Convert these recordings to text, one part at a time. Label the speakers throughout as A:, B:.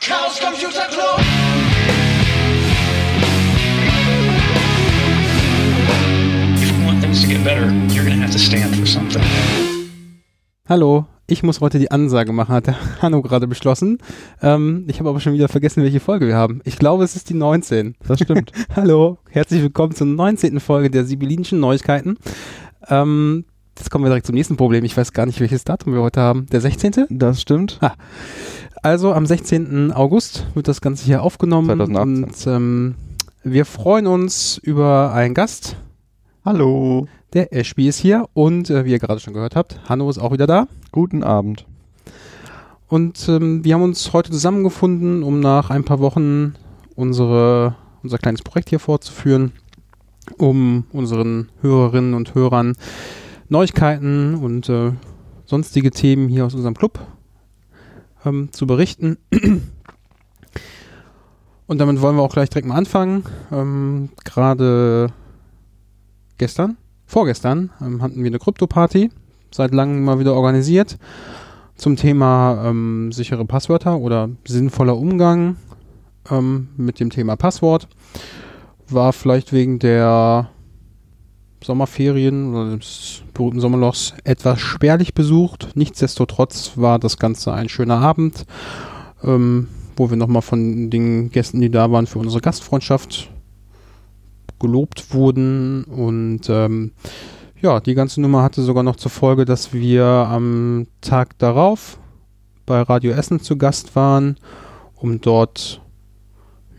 A: Chaos Computer Club.
B: If you want things to get better, you're to have to stand for something.
C: Hallo, ich muss heute die Ansage machen, hat der Hanno gerade beschlossen. Ähm, ich habe aber schon wieder vergessen, welche Folge wir haben. Ich glaube, es ist die 19.
D: Das stimmt.
C: Hallo, herzlich willkommen zur 19. Folge der Sibyllinischen Neuigkeiten. Ähm, jetzt kommen wir direkt zum nächsten Problem. Ich weiß gar nicht, welches Datum wir heute haben. Der 16.?
D: Das stimmt.
C: Also am 16. August wird das Ganze hier aufgenommen
D: 2018.
C: und ähm, wir freuen uns über einen Gast.
D: Hallo.
C: Der Ashby ist hier und äh, wie ihr gerade schon gehört habt, Hanno ist auch wieder da.
D: Guten Abend.
C: Und ähm, wir haben uns heute zusammengefunden, um nach ein paar Wochen unsere, unser kleines Projekt hier fortzuführen, um unseren Hörerinnen und Hörern Neuigkeiten und äh, sonstige Themen hier aus unserem Club ähm, zu berichten. Und damit wollen wir auch gleich direkt mal anfangen. Ähm, Gerade gestern, vorgestern, ähm, hatten wir eine Krypto-Party, seit langem mal wieder organisiert, zum Thema ähm, sichere Passwörter oder sinnvoller Umgang ähm, mit dem Thema Passwort. War vielleicht wegen der Sommerferien oder des berühmten Sommerlochs etwas spärlich besucht. Nichtsdestotrotz war das Ganze ein schöner Abend, ähm, wo wir nochmal von den Gästen, die da waren, für unsere Gastfreundschaft gelobt wurden. Und ähm, ja, die ganze Nummer hatte sogar noch zur Folge, dass wir am Tag darauf bei Radio Essen zu Gast waren, um dort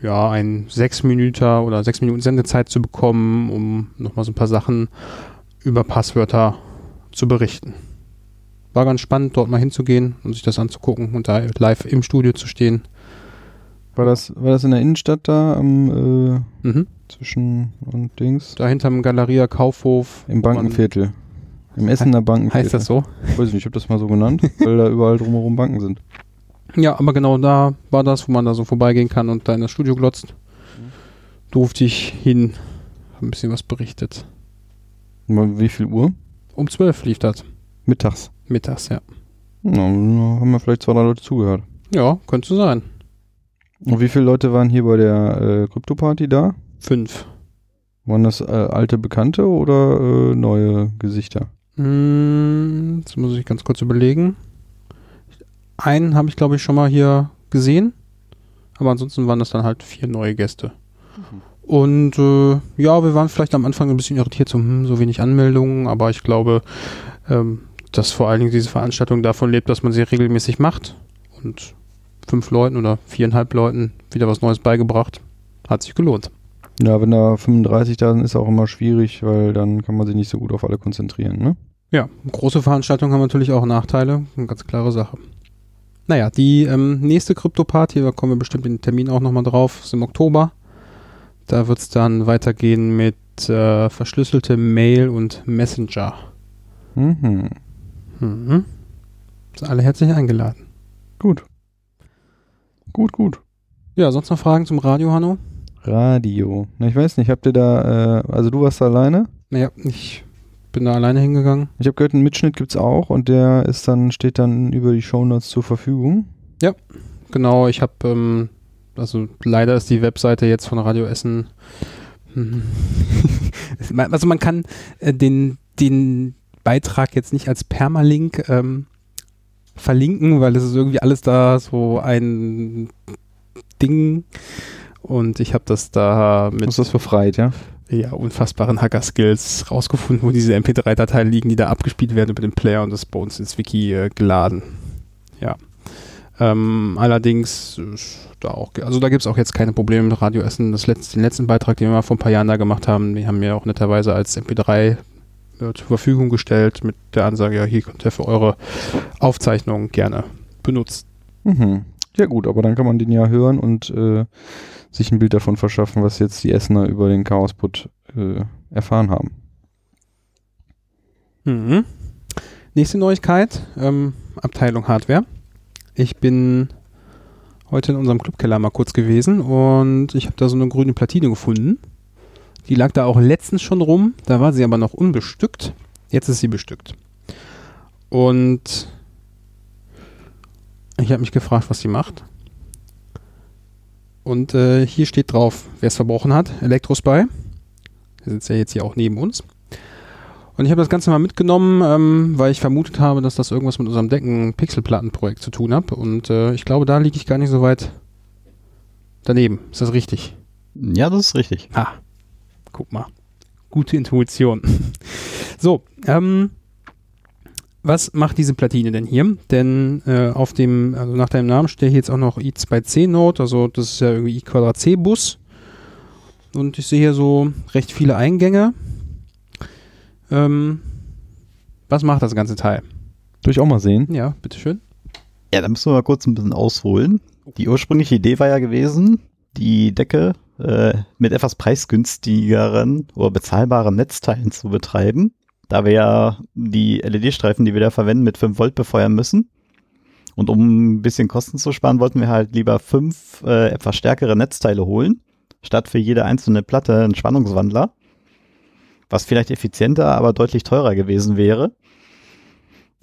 C: ja, ein sechs Minuten oder sechs Minuten Sendezeit zu bekommen, um nochmal so ein paar Sachen über Passwörter zu berichten. War ganz spannend, dort mal hinzugehen und sich das anzugucken und da live im Studio zu stehen.
D: War das, war das in der Innenstadt da am äh,
C: Mhm.
D: zwischen und Dings?
C: Da hinterm Galeria Kaufhof.
D: Im Bankenviertel. Im Essener Bankenviertel.
C: Heißt das so?
D: Weiß ich nicht, ich habe das mal so genannt, weil da überall drumherum Banken sind.
C: Ja, aber genau da war das, wo man da so vorbeigehen kann und da in das Studio glotzt. Durfte ich hin, hab ein bisschen was berichtet.
D: Wie viel Uhr?
C: Um zwölf lief das.
D: Mittags.
C: Mittags, ja.
D: Na, haben wir vielleicht zwei, drei Leute zugehört.
C: Ja, könnte sein.
D: Und wie viele Leute waren hier bei der äh, Krypto-Party da?
C: Fünf.
D: Waren das äh, alte Bekannte oder äh, neue Gesichter?
C: Hm, jetzt muss ich ganz kurz überlegen. Einen habe ich, glaube ich, schon mal hier gesehen. Aber ansonsten waren das dann halt vier neue Gäste. Und äh, ja, wir waren vielleicht am Anfang ein bisschen irritiert, so, hm, so wenig Anmeldungen, aber ich glaube, ähm, dass vor allen Dingen diese Veranstaltung davon lebt, dass man sie regelmäßig macht. Und fünf Leuten oder viereinhalb Leuten wieder was Neues beigebracht. Hat sich gelohnt.
D: Ja, wenn da 35 da sind, ist auch immer schwierig, weil dann kann man sich nicht so gut auf alle konzentrieren, ne?
C: Ja, große Veranstaltungen haben natürlich auch Nachteile, eine ganz klare Sache. Naja, die ähm, nächste Krypto-Party, da kommen wir bestimmt in den Termin auch nochmal drauf, ist im Oktober. Da wird es dann weitergehen mit äh, verschlüsselte Mail und Messenger.
D: Mhm.
C: Mhm. Sind alle herzlich eingeladen.
D: Gut. Gut, gut.
C: Ja, sonst noch Fragen zum Radio, Hanno?
D: Radio. Na, ich weiß nicht, habt ihr da, äh, also du warst da alleine?
C: Naja, ich bin da alleine hingegangen.
D: Ich habe gehört, einen Mitschnitt gibt's auch und der ist dann, steht dann über die Shownotes zur Verfügung.
C: Genau, ich habe, ähm, also leider ist die Webseite jetzt von Radio Essen. hm, also man kann äh, den, den Beitrag jetzt nicht als Permalink ähm, verlinken, weil es ist irgendwie alles da so ein Ding. Und ich habe das da mit
D: ist das befreit, ja?
C: Ja, unfassbaren Hacker-Skills rausgefunden, wo diese MP3-Dateien liegen, die da abgespielt werden über den Player und das bei uns ins Wiki äh, geladen. Ja. Ähm, allerdings, da auch, also da gibt es auch jetzt keine Probleme mit Radio Essen. Das letzte, den letzten Beitrag, den wir mal vor ein paar Jahren da gemacht haben, den haben wir auch netterweise als MP3 äh, zur Verfügung gestellt mit der Ansage, ja, hier könnt ihr für eure Aufzeichnungen gerne benutzen.
D: Mhm. Ja gut, aber dann kann man den ja hören und äh, sich ein Bild davon verschaffen, was jetzt die Essener über den Chaosput äh, erfahren haben.
C: Mhm. Nächste Neuigkeit, ähm, Abteilung Hardware. Ich bin heute in unserem Clubkeller mal kurz gewesen und ich habe da so eine grüne Platine gefunden. Die lag da auch letztens schon rum, da war sie aber noch unbestückt. Jetzt ist sie bestückt. Und ich habe mich gefragt, was sie macht. Und äh, hier steht drauf, wer es verbrochen hat, Elektrospy. Der sitzt ja jetzt hier auch neben uns. Und ich habe das Ganze mal mitgenommen, ähm, weil ich vermutet habe, dass das irgendwas mit unserem Decken-Pixelplattenprojekt zu tun hat. Und äh, ich glaube, da liege ich gar nicht so weit daneben. Ist das richtig?
A: Ja, das ist richtig.
C: Ah, guck mal. Gute Intuition. so, ähm, was macht diese Platine denn hier? Denn äh, auf dem, also nach deinem Namen steht hier jetzt auch noch i2C-Node, also das ist ja irgendwie i Quadrat C-Bus. Und ich sehe hier so recht viele Eingänge. Ähm, was macht das ganze Teil?
D: Soll ich auch mal sehen?
C: Ja, bitteschön.
A: Ja, da müssen wir mal kurz ein bisschen ausholen. Die ursprüngliche Idee war ja gewesen, die Decke äh, mit etwas preisgünstigeren oder bezahlbaren Netzteilen zu betreiben, da wir ja die LED-Streifen, die wir da verwenden, mit 5 Volt befeuern müssen. Und um ein bisschen Kosten zu sparen, wollten wir halt lieber fünf äh, etwas stärkere Netzteile holen, statt für jede einzelne Platte einen Spannungswandler, was vielleicht effizienter, aber deutlich teurer gewesen wäre.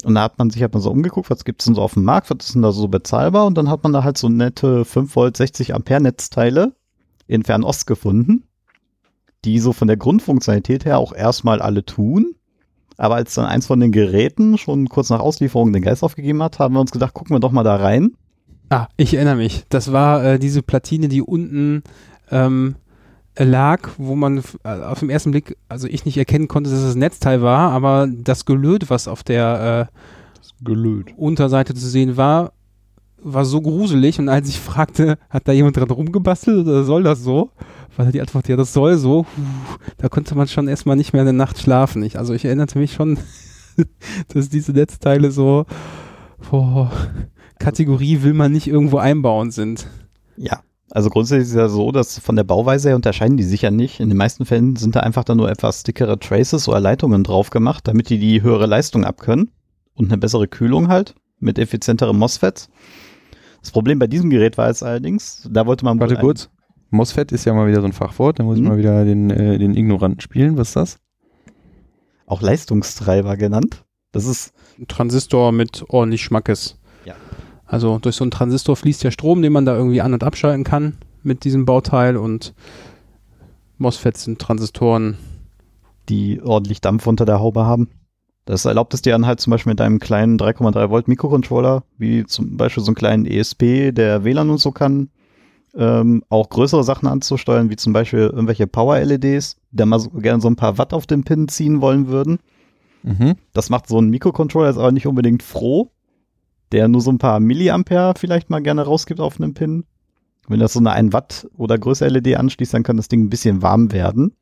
A: Und da hat man sich halt mal so umgeguckt, was gibt's denn so auf dem Markt, was ist denn da so bezahlbar? Und dann hat man da halt so nette 5 Volt 60 Ampere Netzteile in Fernost gefunden, die so von der Grundfunktionalität her auch erstmal alle tun. Aber als dann eins von den Geräten schon kurz nach Auslieferung den Geist aufgegeben hat, haben wir uns gedacht, gucken wir doch mal da rein.
C: Ah, ich erinnere mich. Das war äh, diese Platine, die unten ähm, lag, wo man äh, auf den ersten Blick, also ich nicht erkennen konnte, dass es das Netzteil war, aber das Gelöt, was auf der äh. Unterseite zu sehen war, war so gruselig. Und als ich fragte, hat da jemand dran rumgebastelt oder soll das so? War die Antwort, ja, das soll so. Da konnte man schon erstmal nicht mehr in der Nacht schlafen. Ich, also ich erinnerte mich schon, dass diese Netzteile so boah, Kategorie will man nicht irgendwo einbauen sind.
A: Ja. Also grundsätzlich ist es ja so, dass von der Bauweise her unterscheiden die sich ja nicht. In den meisten Fällen sind da einfach dann nur etwas dickere Traces oder Leitungen drauf gemacht, damit die die höhere Leistung abkönnen und eine bessere Kühlung halt mit effizienterem MOSFET. Das Problem bei diesem Gerät war jetzt allerdings, da wollte man
D: Warte kurz. MOSFET ist ja mal wieder so ein Fachwort. Da muss ich
A: Mhm.
D: mal wieder den, äh, den Ignoranten spielen. Was ist das?
A: auch Leistungstreiber genannt. Das ist
C: Ein Transistor mit ordentlich Schmackes.
A: Ja.
C: Also durch so einen Transistor fließt ja Strom, den man da irgendwie an- und abschalten kann mit diesem Bauteil und MOSFETs sind Transistoren.
A: die ordentlich Dampf unter der Haube haben. Das erlaubt es dir dann halt zum Beispiel mit einem kleinen 3,3 Volt Mikrocontroller, wie zum Beispiel so einen kleinen ESP, der WLAN und so kann, ähm, auch größere Sachen anzusteuern, wie zum Beispiel irgendwelche Power-LEDs, die da mal so, gerne so ein paar Watt auf den Pin ziehen wollen würden.
D: Mhm.
A: Das macht so ein Mikrocontroller jetzt aber nicht unbedingt froh, der nur so ein paar Milliampere vielleicht mal gerne rausgibt auf einem Pin. Wenn das so eine 1 Watt oder größere LED anschließt, dann kann das Ding ein bisschen warm werden.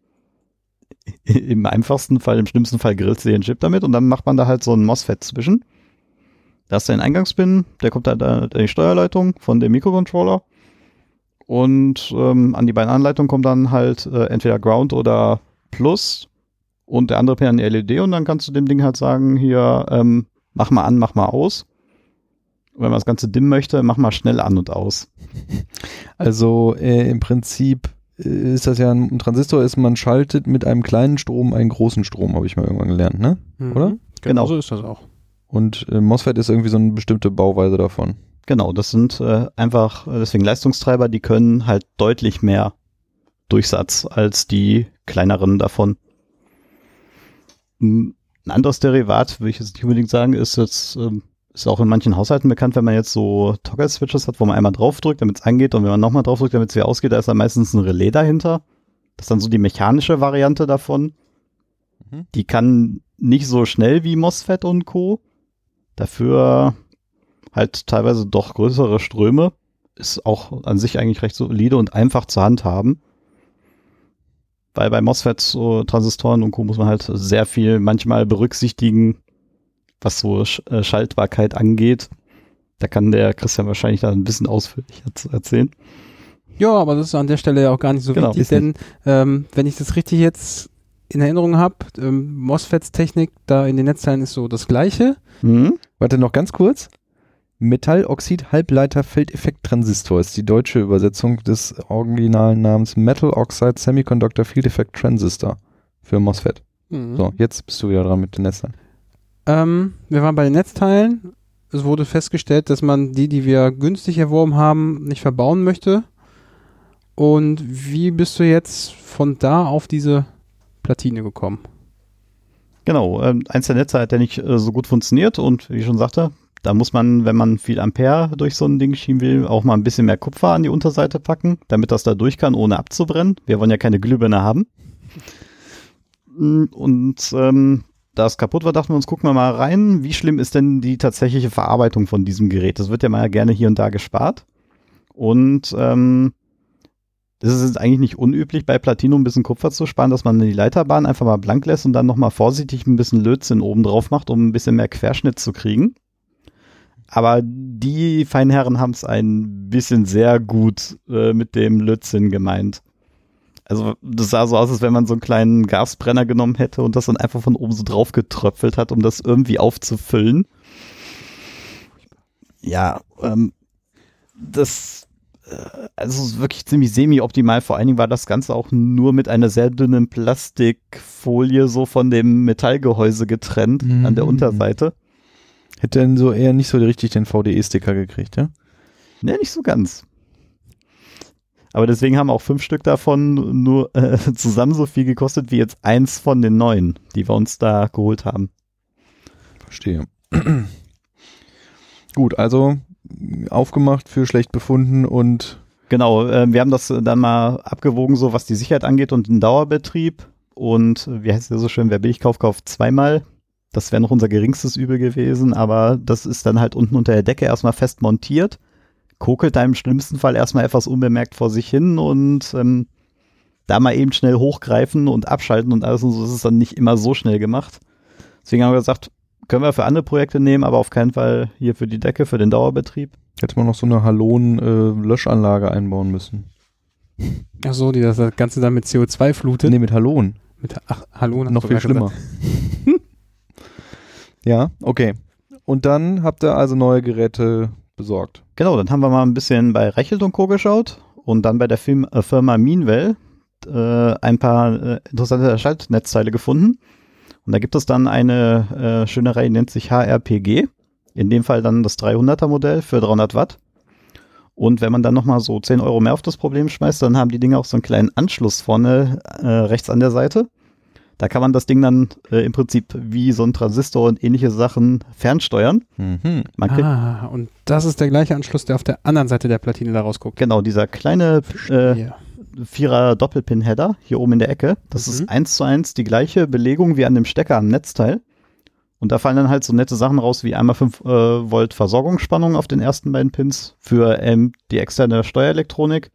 A: Im einfachsten Fall, im schlimmsten Fall grillt sie den Chip damit und dann macht man da halt so einen MOSFET zwischen. Da ist ein Eingangspin, der kommt halt an die Steuerleitung von dem Mikrocontroller und ähm, an die beiden Anleitungen kommt dann halt äh, entweder Ground oder Plus und der andere Pin an die LED und dann kannst du dem Ding halt sagen, hier, ähm, mach mal an, mach mal aus. Und wenn man das Ganze dimmen möchte, mach mal schnell an und aus.
D: Also äh, im Prinzip äh, ist das ja ein, ein Transistor, ist man schaltet mit einem kleinen Strom einen großen Strom, habe ich mal irgendwann gelernt, ne? Oder?
C: Genau.
A: Genau.
C: so ist das auch.
D: Und äh, MOSFET ist irgendwie so eine bestimmte Bauweise davon.
A: Genau, das sind äh, einfach, deswegen Leistungstreiber, die können halt deutlich mehr Durchsatz als die kleineren davon. Hm, Ein anderes Derivat, würde ich jetzt nicht unbedingt sagen, ist jetzt, ähm, ist auch in manchen Haushalten bekannt, wenn man jetzt so Toggle-Switches hat, wo man einmal draufdrückt, damit es angeht und wenn man nochmal draufdrückt, damit es wieder ausgeht, da ist dann meistens ein Relais dahinter. Das ist dann so die mechanische Variante davon.
D: Mhm.
A: Die kann nicht so schnell wie MOSFET und Co. Dafür halt teilweise doch größere Ströme. Ist auch an sich eigentlich recht solide und einfach zu handhaben. Weil bei MOSFETs, so Transistoren und Co. muss man halt sehr viel manchmal berücksichtigen, was so äh, Schaltbarkeit angeht. Da kann der Christian wahrscheinlich da ein bisschen ausführlicher zu erzählen.
C: Ja, aber das ist an der Stelle ja auch gar nicht so
A: Genau,
C: wichtig, denn ähm, wenn ich das richtig jetzt in Erinnerung habe, ähm, MOSFETs-Technik da in den Netzteilen ist so das gleiche.
A: Mhm.
D: Warte noch ganz kurz. Metalloxid Halbleiter Feldeffekt-Transistor ist die deutsche Übersetzung des originalen Namens Metal Oxide Semiconductor Field Effect Transistor für MOSFET.
C: Mhm.
D: So, jetzt bist du wieder dran mit den Netzteilen.
C: Ähm, wir waren bei den Netzteilen. Es wurde festgestellt, dass man die, die wir günstig erworben haben, nicht verbauen möchte. Und wie bist du jetzt von da auf diese Platine gekommen?
A: Genau, ähm, eins der Netze hat ja nicht äh, so gut funktioniert und wie ich schon sagte, da muss man, wenn man viel Ampere durch so ein Ding schieben will, auch mal ein bisschen mehr Kupfer an die Unterseite packen, damit das da durch kann, ohne abzubrennen. Wir wollen ja keine Glühbirne haben. Mm, Und ähm, da es kaputt war, dachten wir uns, gucken wir mal rein, wie schlimm ist denn die tatsächliche Verarbeitung von diesem Gerät? Das wird ja mal gerne hier und da gespart. Und ähm, das ist jetzt eigentlich nicht unüblich, bei Platinum ein bisschen Kupfer zu sparen, dass man die Leiterbahn einfach mal blank lässt und dann nochmal vorsichtig ein bisschen Lötzinn oben drauf macht, um ein bisschen mehr Querschnitt zu kriegen. Aber die Feinherren haben es ein bisschen sehr gut äh, mit dem Lötzinn gemeint. Also das sah so aus, als wenn man so einen kleinen Gasbrenner genommen hätte und das dann einfach von oben so drauf getröpfelt hat, um das irgendwie aufzufüllen. Ja, ähm, das äh, also wirklich ziemlich semi-optimal. Vor allen Dingen war das Ganze auch nur mit einer sehr dünnen Plastikfolie so von dem Metallgehäuse getrennt an der
D: Mhm.
A: Unterseite.
D: Hätte dann so eher nicht so richtig den VDE-Sticker gekriegt, ja?
A: Ne, nicht so ganz. Aber deswegen haben auch fünf Stück davon nur äh, zusammen so viel gekostet wie jetzt eins von den neuen, die wir uns da geholt haben.
D: Verstehe. Gut, also aufgemacht für schlecht befunden und
A: Genau, äh, wir haben das dann mal abgewogen, so was die Sicherheit angeht und den Dauerbetrieb. Und äh, wie heißt es so schön, wer billig kauft, kauft zweimal. Das wäre noch unser geringstes Übel gewesen, aber das ist dann halt unten unter der Decke erstmal fest montiert, kokelt da im schlimmsten Fall erstmal etwas unbemerkt vor sich hin und ähm, da mal eben schnell hochgreifen und abschalten und alles und so ist es dann nicht immer so schnell gemacht. Deswegen haben wir gesagt, können wir für andere Projekte nehmen, aber auf keinen Fall hier für die Decke, für den Dauerbetrieb.
D: hätte man noch so eine Halon-Löschanlage einbauen müssen.
C: Ach so, die das Ganze dann mit CO2 flutet.
D: Nee, mit Halon.
C: Mit, ach, hast
D: noch viel schlimmer. ja, okay. Und dann habt ihr also neue Geräte besorgt.
A: Genau, dann haben wir mal ein bisschen bei Rechelt und Co. geschaut und dann bei der Film, äh, Firma Meanwell äh, ein paar äh, interessante Schaltnetzteile gefunden. Und da gibt es dann eine äh, schöne Reihe, die nennt sich HRPG. In dem Fall dann das 300er Modell für 300 Watt. Und wenn man dann nochmal so 10 Euro mehr auf das Problem schmeißt, dann haben die Dinge auch so einen kleinen Anschluss vorne äh, rechts an der Seite. Da kann man das Ding dann äh, im Prinzip wie so ein Transistor und ähnliche Sachen fernsteuern.
D: Mhm.
C: Ah, und das ist der gleiche Anschluss, der auf der anderen Seite der Platine da rausguckt.
A: genau dieser kleine äh. Vierer Doppelpin-Header hier oben in der Ecke. Das
C: Mhm.
A: ist eins zu eins die gleiche Belegung wie an dem Stecker am Netzteil. Und da fallen dann halt so nette Sachen raus wie einmal 5 äh, Volt Versorgungsspannung auf den ersten beiden Pins für ähm, die externe Steuerelektronik.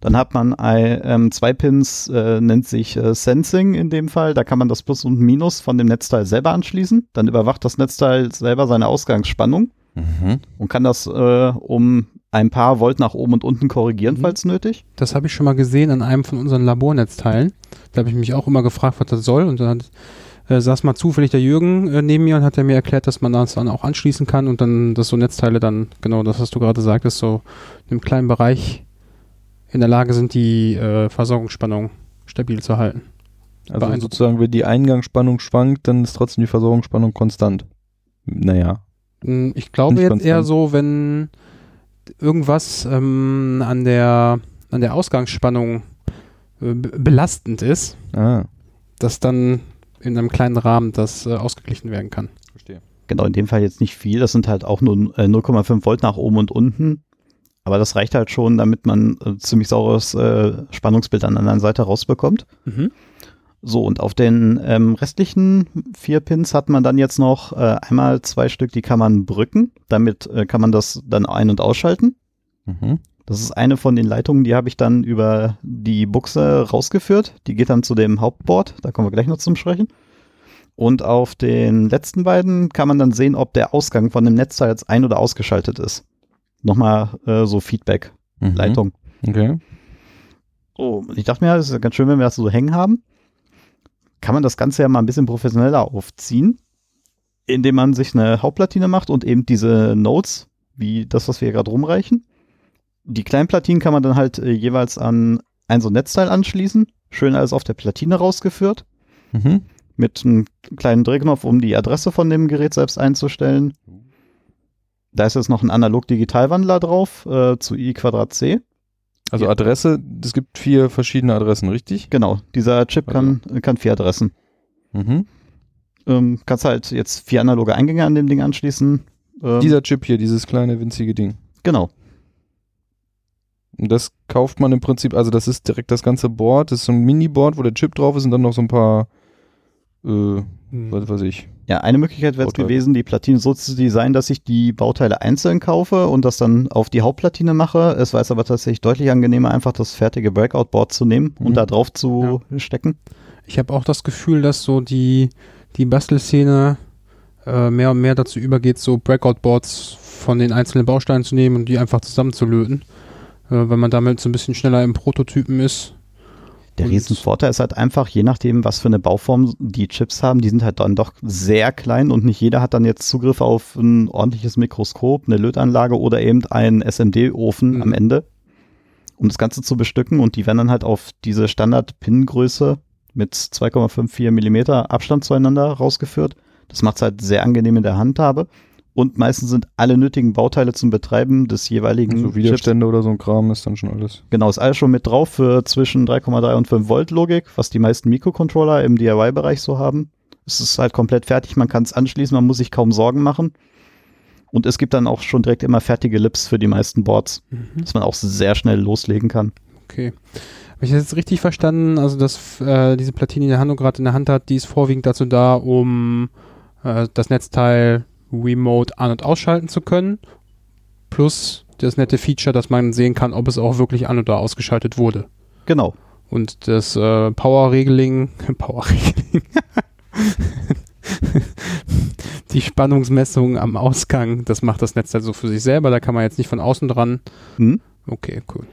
A: Dann hat man ähm, zwei Pins, äh, nennt sich äh, Sensing in dem Fall. Da kann man das Plus und Minus von dem Netzteil selber anschließen. Dann überwacht das Netzteil selber seine Ausgangsspannung
D: Mhm.
A: und kann das äh, um ein paar Volt nach oben und unten korrigieren,
C: Mhm.
A: falls nötig.
C: Das habe ich schon mal gesehen an einem von unseren Labornetzteilen. Da habe ich mich auch immer gefragt, was das soll. Und dann hat, äh, saß mal zufällig der Jürgen äh, neben mir und hat er mir erklärt, dass man das dann auch anschließen kann und dann, dass so Netzteile dann, genau das, was du gerade sagtest, so in einem kleinen Bereich in der Lage sind, die äh, Versorgungsspannung stabil zu halten.
D: Also
C: Beeindruckend.
D: sozusagen, wenn die Eingangsspannung schwankt, dann ist trotzdem die Versorgungsspannung konstant. Naja.
C: Mm, Ich glaube
D: Nicht
C: jetzt
D: konstant.
C: eher so, wenn irgendwas ähm, an der an der Ausgangsspannung äh, be- belastend ist,
D: Ah,
C: dass dann in einem kleinen Rahmen das äh, ausgeglichen werden kann.
D: verstehe.
A: Genau, in dem Fall jetzt nicht viel. Das sind halt auch nur äh, 0,5 Volt nach oben und unten. Aber das reicht halt schon, damit man äh, ziemlich saures äh, Spannungsbild an der anderen Seite rausbekommt.
C: Mhm.
A: So, und auf den ähm, restlichen vier Pins hat man dann jetzt noch äh, einmal zwei Stück, die kann man brücken. Damit äh, kann man das dann ein- und ausschalten.
D: Mhm.
A: Das ist eine von den Leitungen, die habe ich dann über die Buchse rausgeführt. Die geht dann zu dem Hauptboard. Da kommen wir gleich noch zum Sprechen. Und auf den letzten beiden kann man dann sehen, ob der Ausgang von dem Netzteil jetzt ein- oder ausgeschaltet ist. Nochmal äh, so
D: Mhm.
A: Feedback-Leitung.
D: Okay.
A: Oh, ich dachte mir, es ist ja ganz schön, wenn wir das so hängen haben. Kann man das Ganze ja mal ein bisschen professioneller aufziehen, indem man sich eine Hauptplatine macht und eben diese Nodes, wie das, was wir gerade rumreichen. Die kleinen Platinen kann man dann halt äh, jeweils an ein so ein Netzteil anschließen. Schön alles auf der Platine rausgeführt.
D: Mhm.
A: Mit einem kleinen Drehknopf, um die Adresse von dem Gerät selbst einzustellen. Da ist jetzt noch ein Analog-Digital-Wandler drauf äh, zu i Quadrat C.
D: Also. Adresse, es gibt vier verschiedene Adressen, richtig?
A: Genau, dieser Chip kann, kann vier Adressen.
D: Mhm.
A: Ähm, kannst halt jetzt vier analoge Eingänge an dem Ding anschließen. Ähm,
D: Dieser Chip hier, dieses kleine winzige Ding.
A: genau.
D: Und das kauft man im Prinzip, also das ist direkt das ganze Board, das ist so ein Mini-Board, wo der Chip drauf ist und dann noch so ein paar, äh, was weiß ich.
A: Ja, eine Möglichkeit wäre es gewesen, die Platine so zu designen, dass ich die Bauteile einzeln kaufe und das dann auf die Hauptplatine mache. Es war jetzt aber tatsächlich deutlich angenehmer, einfach das fertige Breakout-Board zu nehmen
D: Mhm.
A: und da drauf zu stecken.
C: Ich habe auch das Gefühl, dass so die, die Bastelszene äh, mehr und mehr dazu übergeht, so Breakout-Boards von den einzelnen Bausteinen zu nehmen und die einfach zusammenzulöten. Äh, weil man damit so ein bisschen schneller im Prototypen ist.
A: Der
C: Und-
A: Riesenvorteil ist halt einfach, je nachdem, was für eine Bauform die Chips haben, die sind halt dann doch sehr klein und nicht jeder hat dann jetzt Zugriff auf ein ordentliches Mikroskop, eine Lötanlage oder eben einen SMD-Ofen
C: Mhm.
A: am Ende, um das Ganze zu bestücken und die werden dann halt auf diese Standard-Pin-Größe mit 2,54 Millimeter Abstand zueinander rausgeführt. Das macht es halt sehr angenehm in der Handhabe. Und meistens sind alle nötigen Bauteile zum Betreiben des jeweiligen
D: So
A: Chips
D: Widerstände oder so ein Kram ist dann schon alles.
A: Genau, ist alles schon mit drauf für zwischen 3,3 und 5 Volt Logik, was die meisten Mikrocontroller im DIY-Bereich so haben. Es ist halt komplett fertig, man kann es anschließen, man muss sich kaum Sorgen machen. Und es gibt dann auch schon direkt immer fertige Lips für die meisten Boards,
C: Mhm.
A: dass man auch sehr schnell loslegen kann.
C: Okay. Habe ich das jetzt richtig verstanden? Also, dass äh, diese Platine, die der Hanno gerade in der Hand hat, die ist vorwiegend dazu da, um äh, das Netzteil remote an- und ausschalten zu können. Plus das nette Feature, dass man sehen kann, ob es auch wirklich an- oder ausgeschaltet wurde.
A: Genau.
C: Und das äh, Power-Regeling, Power-Regeling, die Spannungsmessung am Ausgang, das macht das Netzteil so für sich selber, da kann man jetzt nicht von außen dran.
A: Hm?
C: Okay, cool.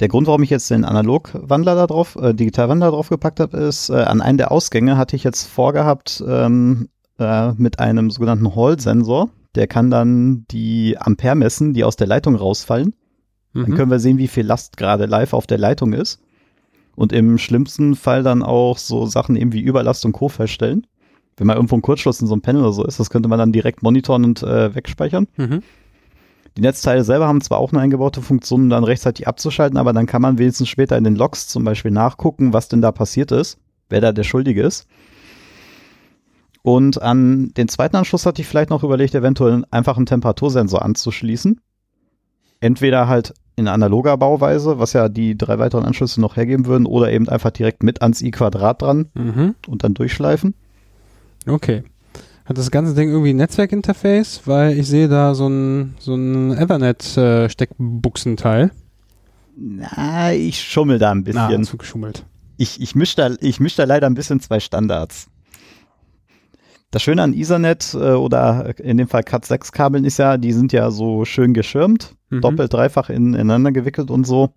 A: Der Grund, warum ich jetzt den Analogwandler da drauf, äh, Digitalwandler drauf gepackt habe, ist, äh, an einen der Ausgänge hatte ich jetzt vorgehabt, ähm, äh, mit einem sogenannten Hall-Sensor. Der kann dann die Ampere messen, die aus der Leitung rausfallen. Dann
C: Mhm.
A: können wir sehen, wie viel Last gerade live auf der Leitung ist. Und im schlimmsten Fall dann auch so Sachen eben wie Überlast und Co. feststellen. Wenn mal irgendwo ein Kurzschluss in so einem Panel oder so ist, das könnte man dann direkt monitoren und äh, wegspeichern.
C: Mhm.
A: Die Netzteile selber haben zwar auch eine eingebaute Funktion, um dann rechtzeitig abzuschalten, aber dann kann man wenigstens später in den Logs zum Beispiel nachgucken, was denn da passiert ist, wer da der Schuldige ist. Und an den zweiten Anschluss hatte ich vielleicht noch überlegt, eventuell einfach einen Temperatursensor anzuschließen. Entweder halt in analoger Bauweise, was ja die drei weiteren Anschlüsse noch hergeben würden, oder eben einfach direkt mit ans i-Quadrat dran
C: Mhm. und
A: dann durchschleifen.
C: Okay. Hat das ganze Ding irgendwie ein Netzwerkinterface? Weil ich sehe da so ein, so ein Ethernet-Steckbuchsenteil.
A: Na, ich schummel da ein
C: Ah,
A: bisschen.
C: zugeschummelt.
A: ich, ich mische da, ich misch da leider ein bisschen zwei Standards. Das Schöne an Ethernet äh, oder in dem Fall Cat6-Kabeln ist ja, die sind ja so schön geschirmt,
C: Mhm.
A: doppelt, dreifach in, ineinander gewickelt und so.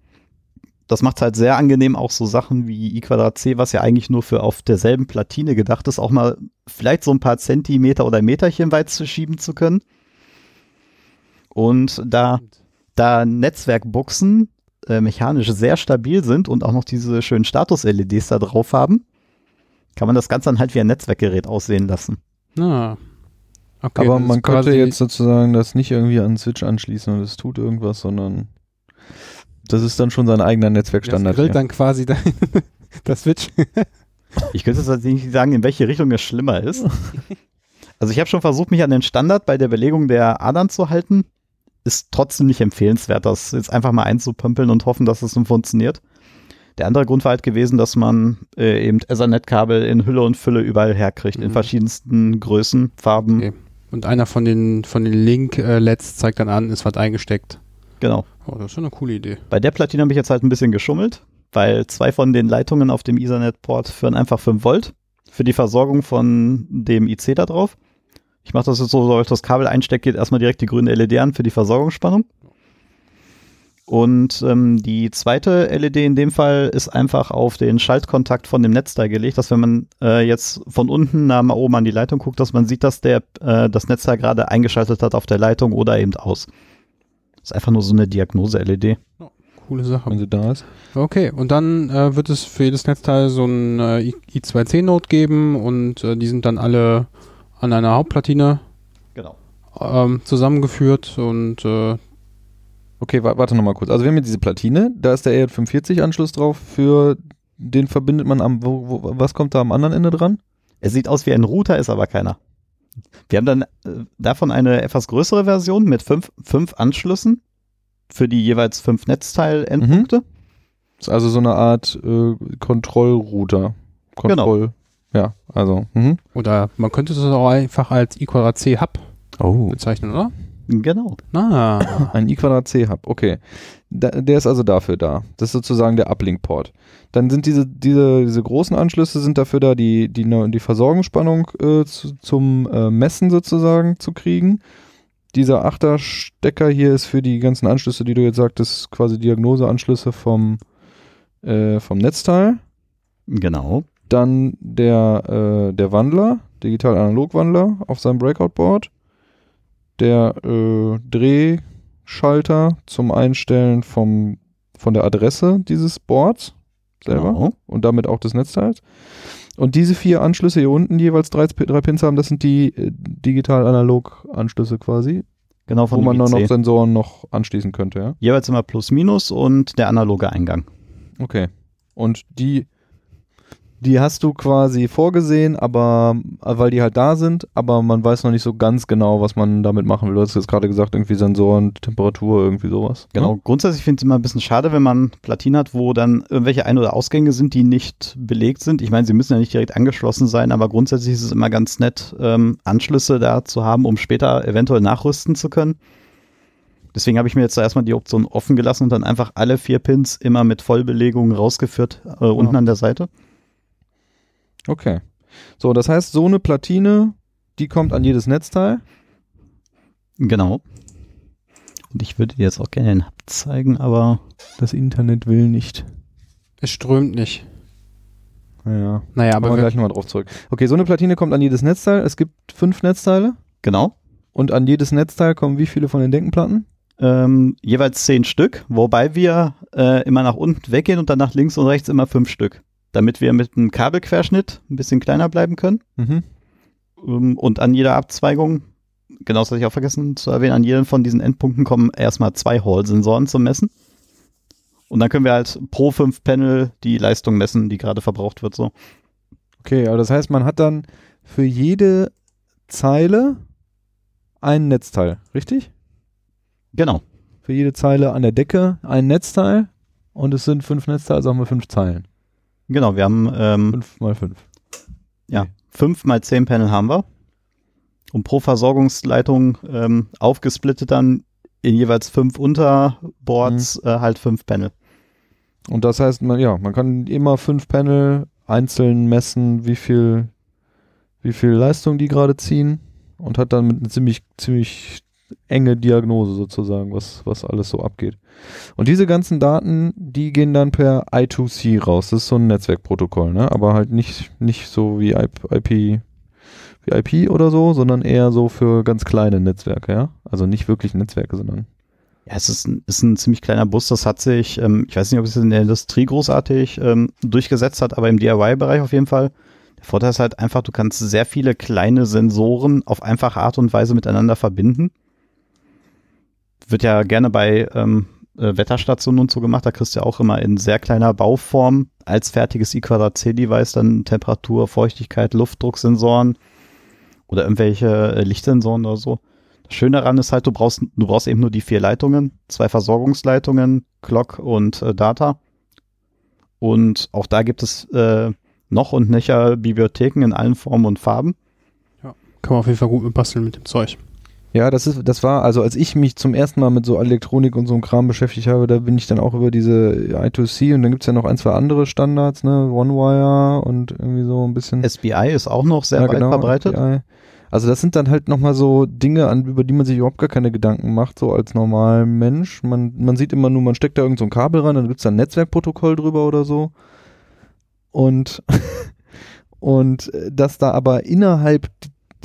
A: Das macht halt sehr angenehm, auch so Sachen wie I Quadrat C, was ja eigentlich nur für auf derselben Platine gedacht ist, auch mal vielleicht so ein paar Zentimeter oder Meterchen weit zu schieben zu können. Und da da Netzwerkbuchsen äh, mechanisch sehr stabil sind und auch noch diese schönen Status-LEDs da drauf haben, kann man das Ganze dann halt wie ein Netzwerkgerät aussehen lassen.
C: Ah. Okay,
D: Aber
C: das
D: man könnte jetzt sozusagen das nicht irgendwie an den Switch anschließen und es tut irgendwas, sondern das ist dann schon sein eigener
C: das
D: Netzwerkstandard.
C: grillt
D: hier.
C: dann quasi dein, das Switch.
A: Ich könnte jetzt tatsächlich nicht sagen, in welche Richtung es schlimmer ist. Also ich habe schon versucht, mich an den Standard bei der Belegung der Adern zu halten. Ist trotzdem nicht empfehlenswert, das jetzt einfach mal einzupömpeln und hoffen, dass es nun funktioniert. Der andere Grund war halt gewesen, dass man äh, eben Ethernet-Kabel in Hülle und Fülle überall herkriegt, in
C: Mhm.
A: verschiedensten Größen, Farben.
C: Okay. Und einer von den, von den Link-LEDs zeigt dann an, ist was eingesteckt.
A: Genau.
C: Oh, das ist schon eine coole Idee.
A: Bei der Platine habe ich jetzt halt ein bisschen geschummelt, weil zwei von den Leitungen auf dem Ethernet-Port führen einfach 5 Volt für die Versorgung von dem IC da drauf. Ich mache das jetzt so, sobald ich das Kabel einstecke, geht erstmal direkt die grüne LED an für die Versorgungsspannung. Und ähm, die zweite LED in dem Fall ist einfach auf den Schaltkontakt von dem Netzteil gelegt, dass wenn man äh, jetzt von unten nach oben an die Leitung guckt, dass man sieht, dass der äh, das Netzteil gerade eingeschaltet hat auf der Leitung oder eben aus. Das ist einfach nur so eine Diagnose-LED.
C: Coole Sache.
D: wenn sie da ist.
C: Okay, und dann äh, wird es für jedes Netzteil so ein äh, I- I2C-Node geben und äh, die sind dann alle an einer Hauptplatine
A: Genau.
C: ähm, zusammengeführt und äh,
D: Okay, wa warte nochmal kurz. Also wir haben hier diese Platine, da ist der EJ45-Anschluss drauf, für den verbindet man am, wo, wo, was kommt da am anderen Ende dran?
A: Er sieht aus wie ein Router, ist aber keiner. Wir haben dann äh, davon eine etwas größere Version mit fünf, fünf Anschlüssen für die jeweils fünf Netzteil-Endpunkte.
D: Ist also so eine Art äh, Kontrollrouter. Kontroll. Ja, also. Mhm.
C: Oder man könnte es auch einfach als I Quadrat C Hub
D: Oh.
C: bezeichnen, oder?
A: Genau.
C: Ah,
D: Ein i Quadrat C Hub, okay. Da, der ist also dafür da. Das ist sozusagen der Uplink-Port. Dann sind diese, diese, diese großen Anschlüsse sind dafür da, die, die, ne- die Versorgungsspannung äh, zu, zum äh, Messen sozusagen zu kriegen. Dieser Achterstecker hier ist für die ganzen Anschlüsse, die du jetzt sagtest, quasi Diagnoseanschlüsse vom, äh, vom Netzteil.
A: Genau.
D: Dann der, äh, der Wandler, Digital-Analog-Wandler auf seinem Breakout-Board. Der äh, Drehschalter zum Einstellen vom, von der Adresse dieses Boards selber
A: Genau.
D: und damit auch des Netzteils. Und diese vier Anschlüsse hier unten, die jeweils drei, drei Pins haben, das sind die äh, Digital-Analog-Anschlüsse quasi,
A: Genau von
D: wo man dann noch. Sensoren noch anschließen könnte, ja?
A: Jeweils immer Plus Minus und der analoge Eingang.
D: Okay. Und die, die hast du quasi vorgesehen, aber weil die halt da sind, aber man weiß noch nicht so ganz genau, was man damit machen will. Du hast jetzt gerade gesagt, irgendwie Sensoren, Temperatur, irgendwie sowas.
A: Genau. Grundsätzlich finde ich es immer ein bisschen schade, wenn man Platinen hat, wo dann irgendwelche Ein- oder Ausgänge sind, die nicht belegt sind. Ich meine, sie müssen ja nicht direkt angeschlossen sein, aber grundsätzlich ist es immer ganz nett, ähm, Anschlüsse da zu haben, um später eventuell nachrüsten zu können. Deswegen habe ich mir jetzt erstmal die Option offen gelassen und dann einfach alle vier Pins immer mit Vollbelegung rausgeführt, äh, unten an der Seite.
D: Okay. So, das heißt, so eine Platine, die kommt an jedes Netzteil.
A: Genau. Und ich würde dir jetzt auch gerne den Hub zeigen, aber
D: Das Internet will nicht.
C: es strömt nicht.
D: Ja.
C: Naja,
D: Aber
C: aber
D: wir gleich nochmal drauf zurück. Okay, so eine Platine kommt an jedes Netzteil. Es gibt fünf Netzteile.
A: genau.
D: Und an jedes Netzteil kommen wie viele von den Denkenplatten?
A: Ähm, jeweils zehn Stück, wobei wir äh, immer nach unten weggehen und dann nach links und rechts immer fünf Stück, damit wir mit einem Kabelquerschnitt ein bisschen kleiner bleiben können.
D: Mhm.
A: Ähm, und an jeder Abzweigung, genau das hatte ich auch vergessen zu erwähnen, an jedem von diesen Endpunkten kommen erstmal zwei Hall-Sensoren zum Messen. Und dann können wir halt pro fünf Panel die Leistung messen, die gerade verbraucht wird. So.
D: Okay, aber das heißt, man hat dann für jede Zeile ein Netzteil, richtig?
A: Genau.
D: Für jede Zeile an der Decke ein Netzteil und es sind fünf Netzteile, also haben wir fünf Zeilen.
A: Genau, wir haben ähm,
D: Fünf mal fünf.
A: Ja, fünf mal zehn Panel haben wir. Und pro Versorgungsleitung ähm, aufgesplittet dann in jeweils fünf Unterboards äh, halt fünf Panel.
D: Und das heißt, man, ja, man kann immer fünf Panel einzeln messen, wie viel, wie viel Leistung die gerade ziehen und hat dann mit ziemlich, ziemlich enge Diagnose sozusagen, was, was alles so abgeht. Und diese ganzen Daten, die gehen dann per I2C raus. Das ist so ein Netzwerkprotokoll, ne? Aber halt nicht, nicht so wie IP, wie IP oder so, sondern eher so für ganz kleine Netzwerke, ja? Also nicht wirklich Netzwerke, sondern
A: Ja, es ist ein, ist ein ziemlich kleiner Bus. Das hat sich, ähm, ich weiß nicht, ob es in der Industrie großartig ähm, durchgesetzt hat, aber im DIY-Bereich auf jeden Fall. Der Vorteil ist halt einfach, du kannst sehr viele kleine Sensoren auf einfache Art und Weise miteinander verbinden. Wird ja gerne bei ähm, äh, Wetterstationen und so gemacht. Da kriegst du ja auch immer in sehr kleiner Bauform als fertiges I2C-Device dann Temperatur, Feuchtigkeit, Luftdrucksensoren oder irgendwelche äh, Lichtsensoren oder so. Das Schöne daran ist halt, du brauchst, du brauchst eben nur die vier Leitungen, zwei Versorgungsleitungen, Clock und äh, Data. Und auch da gibt es äh, noch und nöcher Bibliotheken in allen Formen und Farben.
C: kann man auf jeden Fall gut mit basteln mit dem Zeug.
D: Ja, das ist, das war, also als ich mich zum ersten Mal mit so Elektronik und so einem Kram beschäftigt habe, da bin ich dann auch über diese I2C und dann gibt's ja noch ein, zwei andere Standards, ne, OneWire und irgendwie so ein bisschen.
A: SBI ist auch noch sehr
D: Ja,
A: weit
D: genau,
A: verbreitet.
D: API. Also das sind dann halt nochmal so Dinge, an, über die man sich überhaupt gar keine Gedanken macht, so als normaler Mensch. Man, man sieht immer nur, man steckt da irgend so ein Kabel rein, dann gibt's da ein Netzwerkprotokoll drüber oder so. Und, und äh, dass da aber innerhalb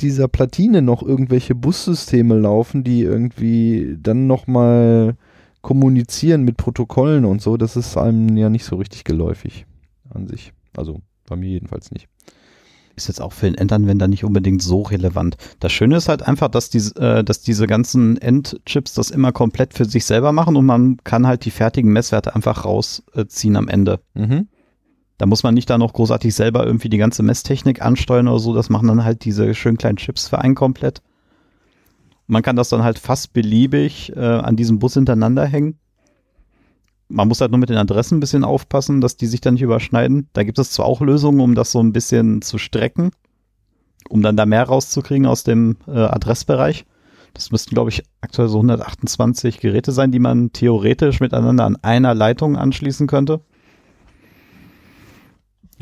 D: dieser Platine noch irgendwelche Bussysteme laufen, die irgendwie dann nochmal kommunizieren mit Protokollen und so, das ist einem ja nicht so richtig geläufig an sich. Also bei mir jedenfalls nicht.
A: ist jetzt auch für den Endanwender nicht unbedingt so relevant. Das Schöne ist halt einfach, dass diese, äh, dass diese ganzen Endchips das immer komplett für sich selber machen und man kann halt die fertigen Messwerte einfach rausziehen am Ende.
D: Mhm.
A: Da muss man nicht da noch großartig selber irgendwie die ganze Messtechnik ansteuern oder so. Das machen dann halt diese schönen kleinen Chips für einen komplett. Man kann das dann halt fast beliebig äh, an diesem Bus hintereinander hängen. Man muss halt nur mit den Adressen ein bisschen aufpassen, dass die sich dann nicht überschneiden. Da gibt es zwar auch Lösungen, um das so ein bisschen zu strecken, um dann da mehr rauszukriegen aus dem äh, Adressbereich. Das müssten, glaube ich, aktuell so 128 Geräte sein, die man theoretisch miteinander an einer Leitung anschließen könnte.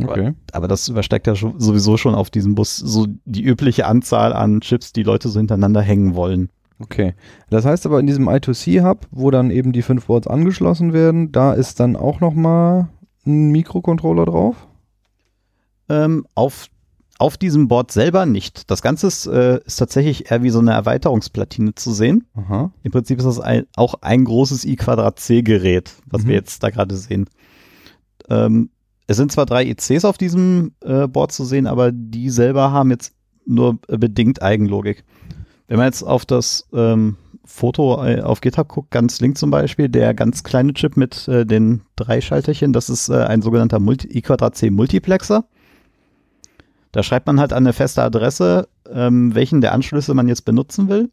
D: Okay.
A: Aber das übersteigt ja sowieso schon auf diesem Bus so die übliche Anzahl an Chips, die Leute so hintereinander hängen wollen.
D: Okay. Das heißt aber in diesem I2C-Hub, wo dann eben die fünf Boards angeschlossen werden, da ist dann auch nochmal ein Mikrocontroller drauf?
A: Ähm, auf, auf diesem Board selber nicht. Das Ganze ist, äh, ist tatsächlich eher wie so eine Erweiterungsplatine zu sehen.
D: Aha.
A: Im Prinzip ist das ein, auch ein großes I-Quadrat-C-Gerät, was
D: Mhm.
A: wir jetzt da gerade sehen. Ähm, es sind zwar drei ICs auf diesem äh, Board zu sehen, aber die selber haben jetzt nur äh, bedingt Eigenlogik. Wenn man jetzt auf das ähm, Foto äh, auf GitHub guckt, ganz links zum Beispiel, der ganz kleine Chip mit äh, den drei Schalterchen, das ist äh, ein sogenannter Multi I-Quadrat-C Multiplexer. Da schreibt man halt an eine feste Adresse, ähm, welchen der Anschlüsse man jetzt benutzen will.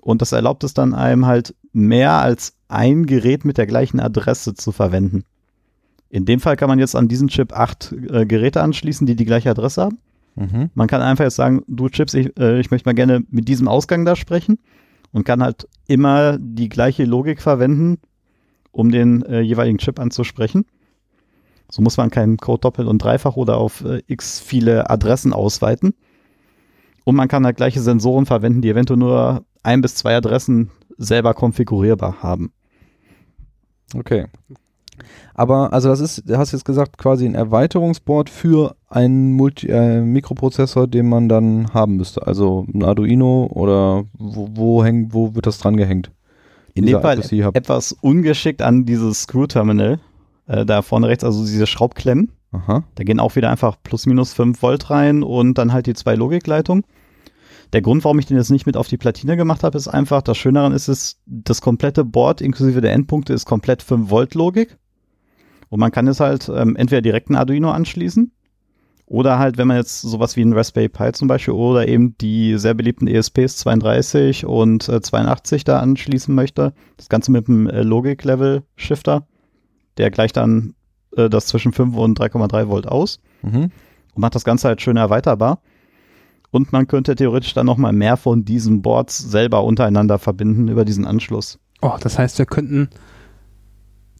A: Und das erlaubt es dann einem halt mehr als ein Gerät mit der gleichen Adresse zu verwenden. In dem Fall kann man jetzt an diesen Chip acht äh, Geräte anschließen, die die gleiche Adresse haben.
D: Mhm.
A: Man kann einfach jetzt sagen, du Chips, ich, äh, ich möchte mal gerne mit diesem Ausgang da sprechen und kann halt immer die gleiche Logik verwenden, um den äh, jeweiligen Chip anzusprechen. So muss man keinen Code doppelt und dreifach oder auf äh, x viele Adressen ausweiten. Und man kann halt gleiche Sensoren verwenden, die eventuell nur ein bis zwei Adressen selber konfigurierbar haben.
D: Okay. Aber, also das ist, du hast jetzt gesagt, quasi ein Erweiterungsboard für einen Multi äh, Mikroprozessor, den man dann haben müsste. Also ein Arduino oder wo, wo, häng, wo wird das dran gehängt?
A: In dem Fall
D: I2C Hub.
A: etwas ungeschickt an dieses Screw-Terminal. Äh, da vorne rechts, also diese Schraubklemmen.
D: Aha.
A: Da gehen auch wieder einfach plus minus 5 Volt rein und dann halt die zwei Logikleitungen. Der Grund, warum ich den jetzt nicht mit auf die Platine gemacht habe, ist einfach, das Schöne daran ist es, das komplette Board inklusive der Endpunkte ist komplett 5 Volt Logik. Und man kann es halt ähm, entweder direkt ein Arduino anschließen oder halt, wenn man jetzt sowas wie ein Raspberry Pi zum Beispiel oder eben die sehr beliebten ESPs 32 und äh, 82 da anschließen möchte. Das Ganze mit einem äh, Logik-Level-Shifter. Der gleicht dann äh, das zwischen 5 und 3,3 Volt aus
D: Mhm.
A: und macht das Ganze halt schön erweiterbar. Und man könnte theoretisch dann nochmal mehr von diesen Boards selber untereinander verbinden über diesen Anschluss.
C: Oh, das heißt, wir könnten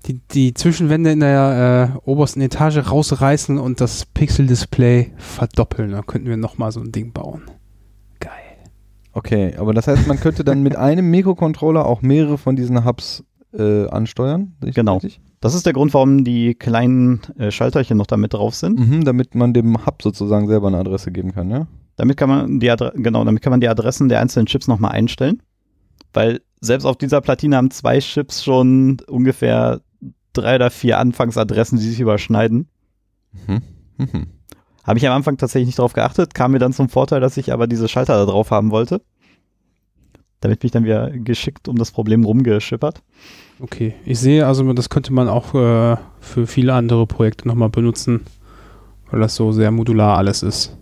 C: die, die Zwischenwände in der äh, obersten Etage rausreißen und das Pixel-Display verdoppeln. Dann könnten wir nochmal so ein Ding bauen. Geil.
D: Okay, aber das heißt, man könnte dann mit einem Mikrocontroller auch mehrere von diesen Hubs äh, ansteuern?
A: Genau.
D: richtig?
A: Das ist der Grund, warum die kleinen äh, Schalterchen noch da mit drauf sind.
D: Mhm, damit man dem Hub sozusagen selber eine Adresse geben kann, ja?
A: Damit kann man die Adre genau, damit kann man die Adressen der einzelnen Chips nochmal einstellen. Weil selbst auf dieser Platine haben zwei Chips schon ungefähr drei oder vier Anfangsadressen, die sich überschneiden.
D: Mhm. Mhm.
A: Habe ich am Anfang tatsächlich nicht drauf geachtet, kam mir dann zum Vorteil, dass ich aber diese Schalter da drauf haben wollte. Damit bin ich dann wieder geschickt um das Problem rumgeschippert.
C: Okay, ich sehe also, das könnte man auch äh, für viele andere Projekte nochmal benutzen, weil das so sehr modular alles ist.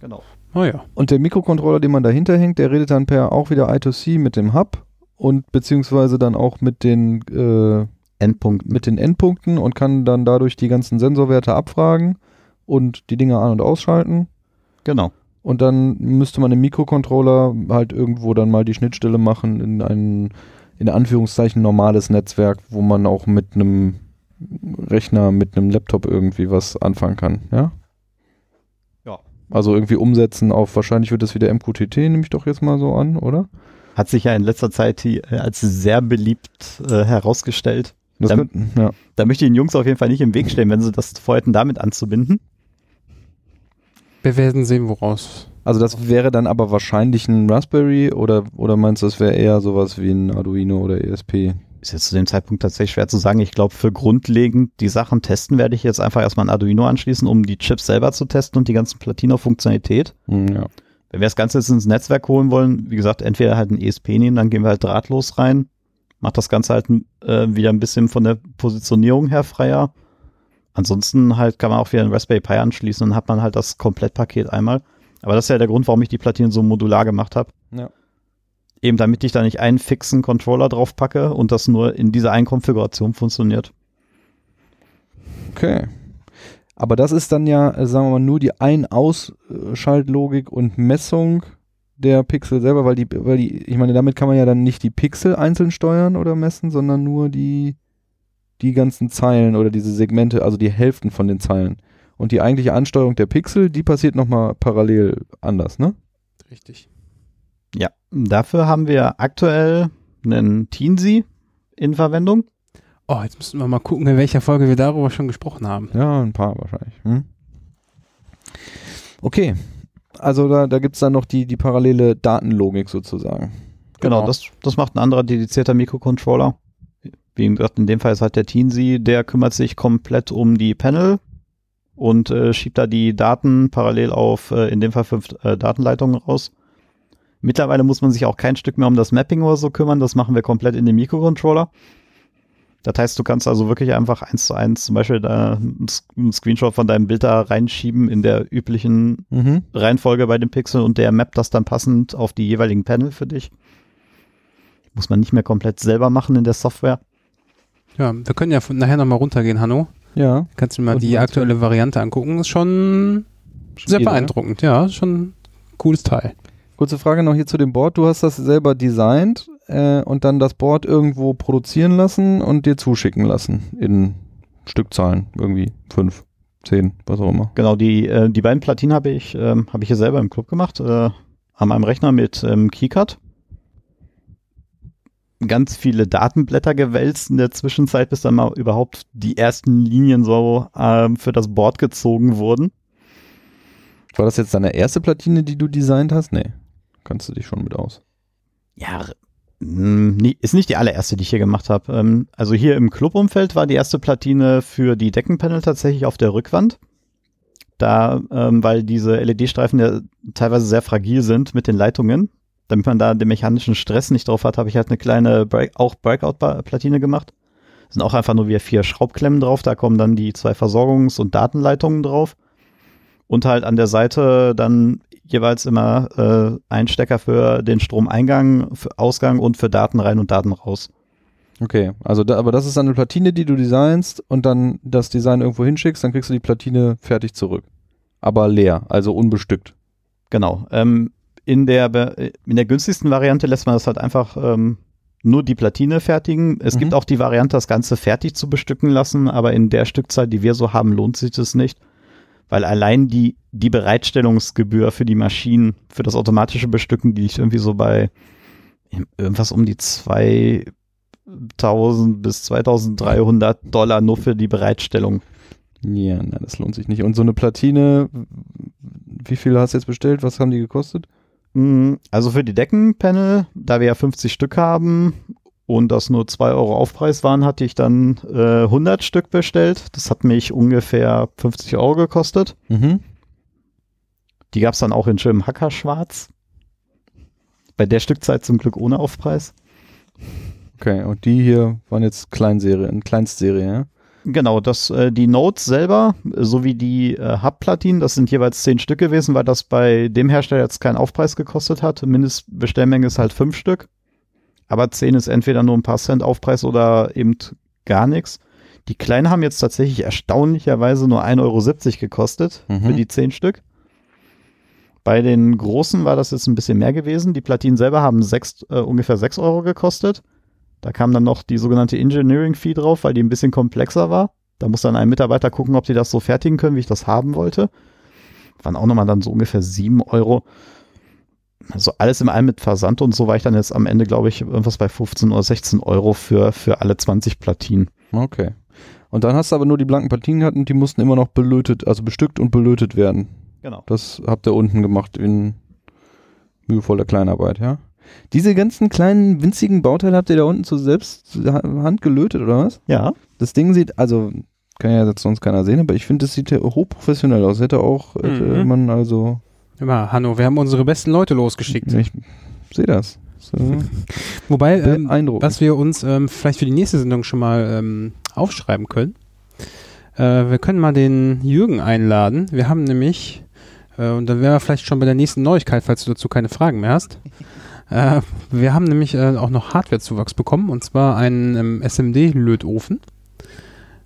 A: Genau.
C: Naja,
D: Und der Mikrocontroller, den man dahinter hängt, der redet dann per auch wieder I2C mit dem Hub und beziehungsweise dann auch mit den, äh,
A: Endpunkt.
D: mit den Endpunkten und kann dann dadurch die ganzen Sensorwerte abfragen und die Dinge an- und ausschalten.
A: Genau.
D: Und dann müsste man im Mikrocontroller halt irgendwo dann mal die Schnittstelle machen in ein, in Anführungszeichen normales Netzwerk, wo man auch mit einem Rechner, mit einem Laptop irgendwie was anfangen kann, ja?
A: Ja.
D: Also irgendwie umsetzen auf, wahrscheinlich wird das wieder MQTT, nehme ich doch jetzt mal so an, oder?
A: Hat sich ja in letzter Zeit äh, als sehr beliebt äh, herausgestellt.
D: Das
A: Dann-
D: könnten, ja.
A: Da möchte ich den Jungs auf jeden Fall nicht im Weg stehen, wenn sie das vorhätten, damit anzubinden.
C: wir werden sehen, woraus.
D: Also das wäre dann aber wahrscheinlich ein Raspberry oder, oder meinst du, das wäre eher sowas wie ein Arduino oder ESP?
A: Ist jetzt zu dem Zeitpunkt tatsächlich schwer zu sagen. Ich glaube, für grundlegend die Sachen testen werde ich jetzt einfach erstmal ein Arduino anschließen, um die Chips selber zu testen und die ganzen Platino-Funktionalität.
D: Hm, ja.
A: Wenn wir das Ganze jetzt ins Netzwerk holen wollen, wie gesagt, entweder halt ein ESP nehmen, dann gehen wir halt drahtlos rein, macht das Ganze halt äh, wieder ein bisschen von der Positionierung her freier. Ansonsten halt kann man auch wieder ein Raspberry Pi anschließen und hat man halt das Komplettpaket einmal. Aber das ist ja der Grund, warum ich die Platinen so modular gemacht habe.
D: Ja.
A: Eben damit ich da nicht einen fixen Controller drauf packe und das nur in dieser einen Konfiguration funktioniert.
D: Okay. Aber das ist dann ja, äh, sagen wir mal, nur die Ein-Aus-Schaltlogik und Messung der Pixel selber, weil die, weil die, ich meine, damit kann man ja dann nicht die Pixel einzeln steuern oder messen, sondern nur die, die ganzen Zeilen oder diese Segmente, also die Hälften von den Zeilen. Und die eigentliche Ansteuerung der Pixel, die passiert nochmal parallel anders, ne?
C: Richtig.
A: Ja, dafür haben wir aktuell einen Teensy in Verwendung.
C: Oh, jetzt müssen wir mal gucken, in welcher Folge wir darüber schon gesprochen haben.
D: Ja, ein paar wahrscheinlich. Hm? Okay. Also da, da gibt es dann noch die, die parallele Datenlogik sozusagen.
A: Genau, das, das macht ein anderer dedizierter Mikrocontroller. Wie gesagt, in dem Fall ist halt der Teensy, der kümmert sich komplett um die Panel und äh, schiebt da die Daten parallel auf, äh, in dem Fall fünf äh, Datenleitungen raus. Mittlerweile muss man sich auch kein Stück mehr um das Mapping oder so kümmern, das machen wir komplett in dem Mikrocontroller. Das heißt, du kannst also wirklich einfach eins zu eins zum Beispiel da einen Screenshot von deinem Bild da reinschieben in der üblichen
D: Mhm.
A: Reihenfolge bei dem Pixel und der mappt das dann passend auf die jeweiligen Panel für dich. Muss man nicht mehr komplett selber machen in der Software.
C: Ja, wir können ja von nachher nochmal runtergehen, Hanno.
D: Ja.
C: Kannst du dir mal
D: Und
C: die aktuelle Variante angucken. Ist schon sehr
D: Edel, ne?
C: beeindruckend. Ja, schon ein cooles Teil.
D: Kurze Frage noch hier zu dem Board. Du hast das selber designt äh, und dann das Board irgendwo produzieren lassen und dir zuschicken lassen in Stückzahlen. Irgendwie fünf, zehn, was auch immer.
A: Genau, die, äh, die beiden Platinen habe ich, ähm, habe ich hier selber im Club gemacht, äh, an meinem Rechner mit ähm, KeyCut. Ganz viele Datenblätter gewälzt in der Zwischenzeit, bis dann mal überhaupt die ersten Linien so ähm, für das Board gezogen wurden.
D: War das jetzt deine erste Platine, die du designt hast? Nee. Kannst du dich schon mit aus.
A: Ja, ist nicht die allererste, die ich hier gemacht habe. Ähm, also hier im Clubumfeld war die erste Platine für die Deckenpanel tatsächlich auf der Rückwand. Da, ähm, weil diese LED-Streifen ja teilweise sehr fragil sind mit den Leitungen. Damit man da den mechanischen Stress nicht drauf hat, habe ich halt eine kleine Break auch Breakout-Platine gemacht. Sind auch einfach nur wieder vier Schraubklemmen drauf. Da kommen dann die zwei Versorgungs- und Datenleitungen drauf. Und halt an der Seite dann jeweils immer äh, ein Stecker für den Stromeingang, für Ausgang und für Daten rein und Daten raus.
D: Okay, also da, aber das ist dann eine Platine, die du designst und dann das Design irgendwo hinschickst, dann kriegst du die Platine fertig zurück. Aber leer, also unbestückt.
A: Genau. Ähm, in, der, in der günstigsten Variante lässt man das halt einfach ähm, nur die Platine fertigen. Es
D: Mhm.
A: gibt auch die Variante, das Ganze fertig zu bestücken lassen, aber in der Stückzahl, die wir so haben, lohnt sich das nicht. Weil allein die, die Bereitstellungsgebühr für die Maschinen, für das automatische Bestücken, die liegt irgendwie so bei irgendwas um die 2000 bis 2300 Dollar nur für die Bereitstellung.
D: Ja, nein, das lohnt sich nicht. Und so eine Platine, wie viel hast du jetzt bestellt? Was haben die gekostet?
A: Mm, Also für die Deckenpanel, da wir ja 50 Stück haben und das nur 2 Euro Aufpreis waren, hatte ich dann äh, 100 Stück bestellt. Das hat mich ungefähr 50 Euro gekostet.
D: Mhm.
A: Die gab es dann auch in schönem Hackerschwarz. Bei der Stückzeit zum Glück ohne Aufpreis.
D: Okay, und die hier waren jetzt Kleinserie, in Kleinstserie, ja?
A: Genau, das, äh, die Notes selber, äh, sowie die äh, Hub-Platinen, das sind jeweils 10 Stück gewesen, weil das bei dem Hersteller jetzt keinen Aufpreis gekostet hat. Mindestbestellmenge ist halt 5 Stück. Aber 10 ist entweder nur ein paar Cent Aufpreis oder eben gar nichts. Die kleinen haben jetzt tatsächlich erstaunlicherweise nur 1,70 Euro gekostet
D: Mhm.
A: für die 10 Stück. Bei den großen war das jetzt ein bisschen mehr gewesen. Die Platinen selber haben sechs, äh, ungefähr 6 Euro gekostet. Da kam dann noch die sogenannte Engineering Fee drauf, weil die ein bisschen komplexer war. Da muss dann ein Mitarbeiter gucken, ob die das so fertigen können, wie ich das haben wollte. Waren auch nochmal dann so ungefähr 7 Euro. Also alles im allem mit Versand und so war ich dann jetzt am Ende, glaube ich, irgendwas bei 15 oder 16 Euro für, für alle 20 Platinen.
D: Okay. Und dann hast du aber nur die blanken Platinen gehabt und die mussten immer noch belötet, also bestückt und belötet werden.
A: Genau.
D: Das habt ihr unten gemacht in mühevoller Kleinarbeit, ja? Diese ganzen kleinen, winzigen Bauteile habt ihr da unten zu selbst Hand gelötet, oder was?
A: Ja,
D: Das Ding sieht, also kann ja jetzt sonst keiner sehen, aber ich finde, das sieht ja hochprofessionell aus. Hätte auch, hätte
C: Mhm.
D: man also,
C: Immer, Hanno, wir haben unsere besten Leute losgeschickt.
D: ich sehe das. So,
C: Wobei, ähm, was wir uns ähm, vielleicht für die nächste Sendung schon mal ähm, aufschreiben können. Äh, wir können mal den Jürgen einladen. Wir haben nämlich, äh, und dann wären wir vielleicht schon bei der nächsten Neuigkeit, falls du dazu keine Fragen mehr hast. Äh, wir haben nämlich äh, auch noch Hardware-Zuwachs bekommen, und zwar einen ähm, SMD-Lötofen.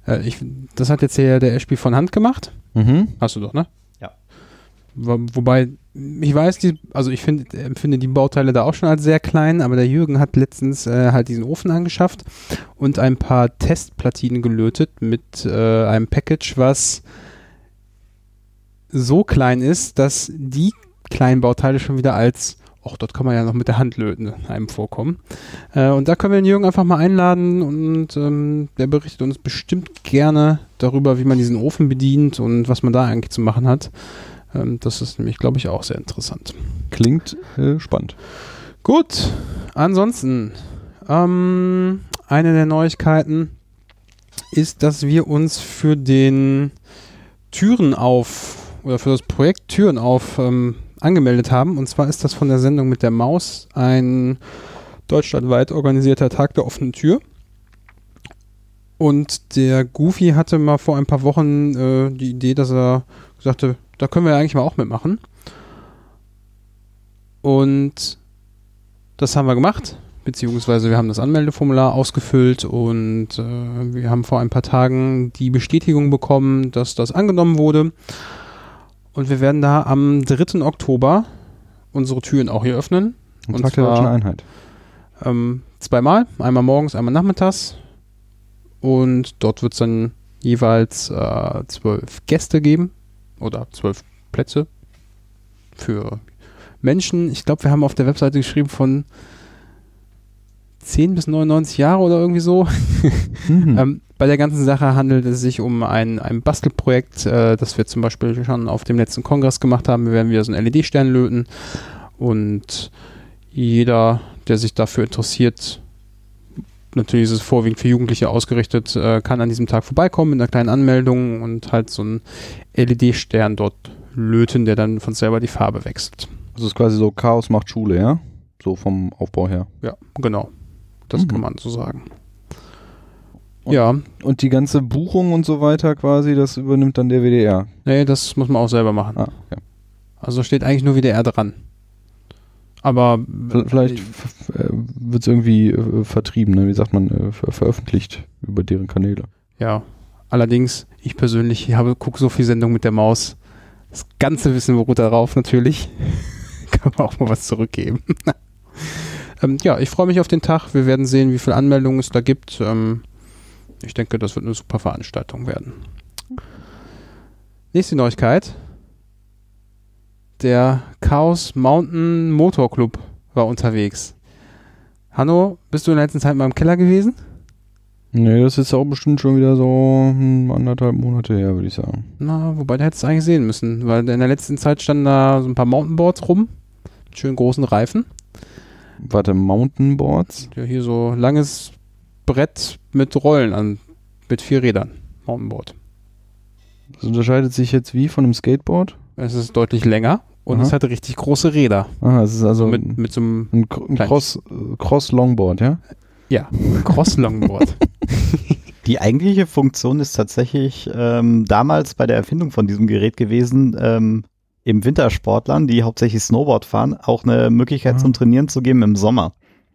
C: Äh, das hat jetzt hier der Ashby von Hand gemacht.
D: Mhm.
C: Hast du doch, ne? Wobei, ich weiß, die, also ich find, empfinde die Bauteile da auch schon als sehr klein, aber der Jürgen hat letztens äh, halt diesen Ofen angeschafft und ein paar Testplatinen gelötet mit äh, einem Package, was so klein ist, dass die kleinen Bauteile schon wieder als, ach, dort kann man ja noch mit der Hand löten, einem vorkommen. Äh, und da können wir den Jürgen einfach mal einladen und ähm, der berichtet uns bestimmt gerne darüber, wie man diesen Ofen bedient und was man da eigentlich zu machen hat. Ähm, das ist nämlich, glaube ich, auch sehr interessant.
D: Klingt äh, spannend.
C: Gut, ansonsten, ähm, eine der Neuigkeiten ist, dass wir uns für den Türen auf oder für das Projekt Türen auf ähm, angemeldet haben. Und zwar ist das von der Sendung mit der Maus ein deutschlandweit organisierter Tag der offenen Tür. Und der Goofy hatte mal vor ein paar Wochen äh, die Idee, dass er sagte, da können wir ja eigentlich mal auch mitmachen. Und das haben wir gemacht, beziehungsweise wir haben das Anmeldeformular ausgefüllt und äh, wir haben vor ein paar Tagen die Bestätigung bekommen, dass das angenommen wurde. Und wir werden da am 3. Oktober unsere Türen auch hier öffnen.
D: Ein
C: Und
D: Tag der
C: zwar-
D: deutschen Einheit.
C: Ähm, zweimal, einmal morgens, einmal nachmittags. Und dort wird es dann jeweils äh, zwölf Gäste geben oder zwölf Plätze für Menschen. Ich glaube, wir haben auf der Webseite geschrieben von 10 bis 99 Jahre oder irgendwie so.
D: Mhm.
C: Ähm, bei der ganzen Sache handelt es sich um ein, ein Bastelprojekt, äh, das wir zum Beispiel schon auf dem letzten Kongress gemacht haben. Wir werden wieder so einen LED-Stern löten und jeder, der sich dafür interessiert, natürlich ist es vorwiegend für Jugendliche ausgerichtet, äh, kann an diesem Tag vorbeikommen mit einer kleinen Anmeldung und halt so einen LED-Stern dort löten, der dann von selber die Farbe wechselt.
D: Das ist quasi so Chaos macht Schule, ja? So vom Aufbau her.
C: Ja, genau. Das
D: Mhm.
C: kann man so sagen.
D: Und-
C: ja,
D: Und die ganze Buchung und so weiter quasi, das übernimmt dann der WDR.
C: nee, das muss man auch selber machen.
D: Ah, okay.
C: Also steht eigentlich nur WDR dran. Aber
D: Vielleicht äh, wird es irgendwie äh, vertrieben, ne? wie sagt man, äh, ver veröffentlicht über deren Kanäle.
C: ja. Allerdings, ich persönlich habe gucke so viel Sendung mit der Maus. Das ganze Wissen beruht darauf natürlich. Kann man auch mal was zurückgeben. ähm, ja, ich freue mich auf den Tag. Wir werden sehen, wie viele Anmeldungen es da gibt. Ähm, ich denke, das wird eine super Veranstaltung werden. Nächste Neuigkeit. Der Chaos Mountain Motor Club war unterwegs. Hanno, bist du in der letzten Zeit mal im Keller gewesen?
D: Nee, das ist auch bestimmt schon wieder so hm, anderthalb Monate her, würde ich sagen.
C: Na, wobei, da hättest du eigentlich sehen müssen, weil in der letzten Zeit standen da so ein paar Mountainboards rum, mit schönen großen Reifen.
D: Warte, Mountainboards?
C: Ja, hier so langes Brett mit Rollen an, mit vier Rädern. Mountainboard.
D: Das unterscheidet sich jetzt wie von einem Skateboard?
C: Es ist deutlich länger und
D: Aha.
C: es hat richtig große Räder.
D: Ah, es ist also
C: So mit, mit so einem
D: ein, Cross, äh, Cross-Longboard, ja?
C: ja, Cross-Longboard.
A: Die eigentliche Funktion ist tatsächlich ähm, damals bei der Erfindung von diesem Gerät gewesen, ähm, im Wintersportlern, die hauptsächlich Snowboard fahren, auch eine Möglichkeit
D: Ah.
A: zum Trainieren zu geben im Sommer.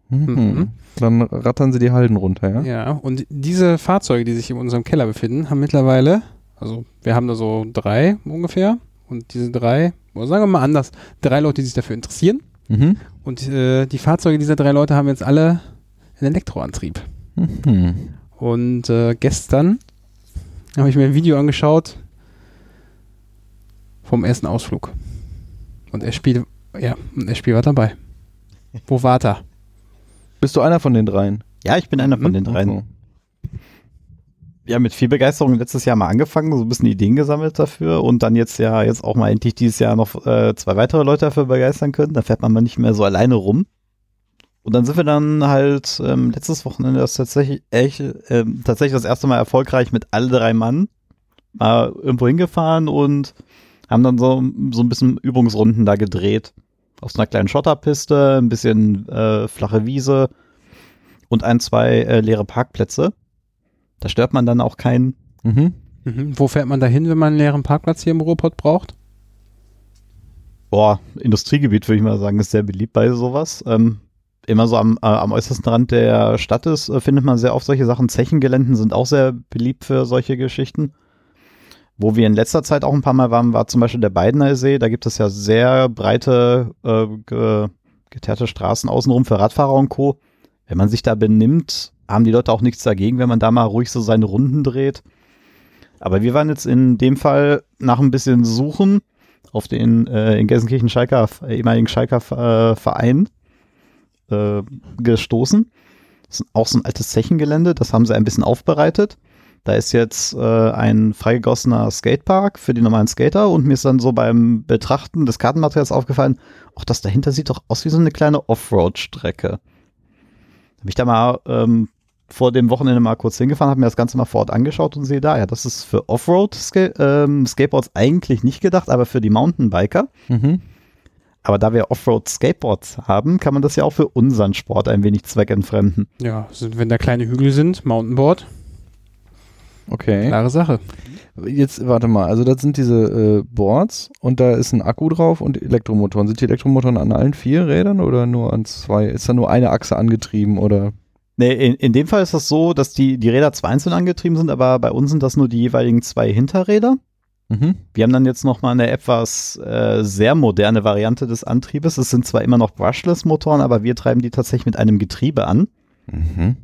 D: Mhm.
C: Mhm.
D: Dann rattern sie die Halden runter, ja?
C: ja, und diese Fahrzeuge, die sich in unserem Keller befinden, haben mittlerweile, also wir haben da so drei ungefähr und diese drei, oder sagen wir mal anders, drei Leute, die sich dafür interessieren.
D: Mhm.
C: Und äh, die Fahrzeuge dieser drei Leute haben jetzt alle einen Elektroantrieb.
D: Mhm.
C: Und äh, gestern habe ich mir ein Video angeschaut vom ersten Ausflug. Und er spielt, ja, und er spielt war dabei. Wo war er?
D: Bist du einer von den dreien?
A: Ja, ich bin einer von
C: Mhm.
A: den dreien. Ja, mit viel Begeisterung letztes Jahr mal angefangen, so ein bisschen Ideen gesammelt dafür und dann jetzt ja jetzt auch mal endlich dieses Jahr noch äh, zwei weitere Leute dafür begeistern können. Da fährt man mal nicht mehr so alleine rum. Und dann sind wir dann halt ähm, letztes Wochenende das tatsächlich, echt, ähm, tatsächlich das erste Mal erfolgreich mit alle drei Mann mal irgendwo hingefahren und haben dann so, so ein bisschen Übungsrunden da gedreht. Auf so einer kleinen Schotterpiste, ein bisschen äh, flache Wiese und ein, zwei äh, leere Parkplätze. Da stört man dann auch keinen.
D: Mhm.
C: Mhm. Wo fährt man da hin, wenn man einen leeren Parkplatz hier im Ruhrpott braucht?
A: Boah, Industriegebiet würde ich mal sagen, ist sehr beliebt bei sowas. Ähm, immer so am, äh, am äußersten Rand der Stadt ist, äh, findet man sehr oft solche Sachen. Zechengeländen sind auch sehr beliebt für solche Geschichten. Wo wir in letzter Zeit auch ein paar Mal waren, war zum Beispiel der Beidener See. Da gibt es ja sehr breite, äh, ge geteerte Straßen außenrum für Radfahrer und Co. Wenn man sich da benimmt, haben die Leute auch nichts dagegen, wenn man da mal ruhig so seine Runden dreht. Aber wir waren jetzt in dem Fall nach ein bisschen Suchen auf den äh, in Gelsenkirchen Schalker, äh, ehemaligen Schalker äh, Verein äh, gestoßen. Das ist auch so ein altes Zechengelände, das haben sie ein bisschen aufbereitet. Da ist jetzt äh, ein freigegossener Skatepark für die normalen Skater und mir ist dann so beim Betrachten des Kartenmaterials aufgefallen, auch das dahinter sieht doch aus wie so eine kleine Offroad-Strecke. Habe ich da mal ähm, vor dem Wochenende mal kurz hingefahren, habe mir das Ganze mal vor Ort angeschaut und sehe da, ja, das ist für Offroad-Skateboards eigentlich nicht gedacht, aber für die Mountainbiker.
D: Mhm.
A: Aber da wir Offroad-Skateboards haben, kann man das ja auch für unseren Sport ein wenig zweckentfremden.
C: Ja, wenn da kleine Hügel sind, Mountainboard,
D: Okay.
C: klare Sache.
D: Jetzt warte mal, also das sind diese äh, Boards und da ist ein Akku drauf und Elektromotoren. Sind die Elektromotoren an allen vier Rädern oder nur an zwei? Ist da nur eine Achse angetrieben oder?
A: Nee, in, in dem Fall ist das so, dass die, die Räder zwar einzeln angetrieben sind, aber bei uns sind das nur die jeweiligen zwei Hinterräder.
D: Mhm.
A: Wir haben dann jetzt noch mal eine etwas äh, sehr moderne Variante des Antriebes. Es sind zwar immer noch Brushless-Motoren, aber wir treiben die tatsächlich mit einem Getriebe an.
D: Mhm.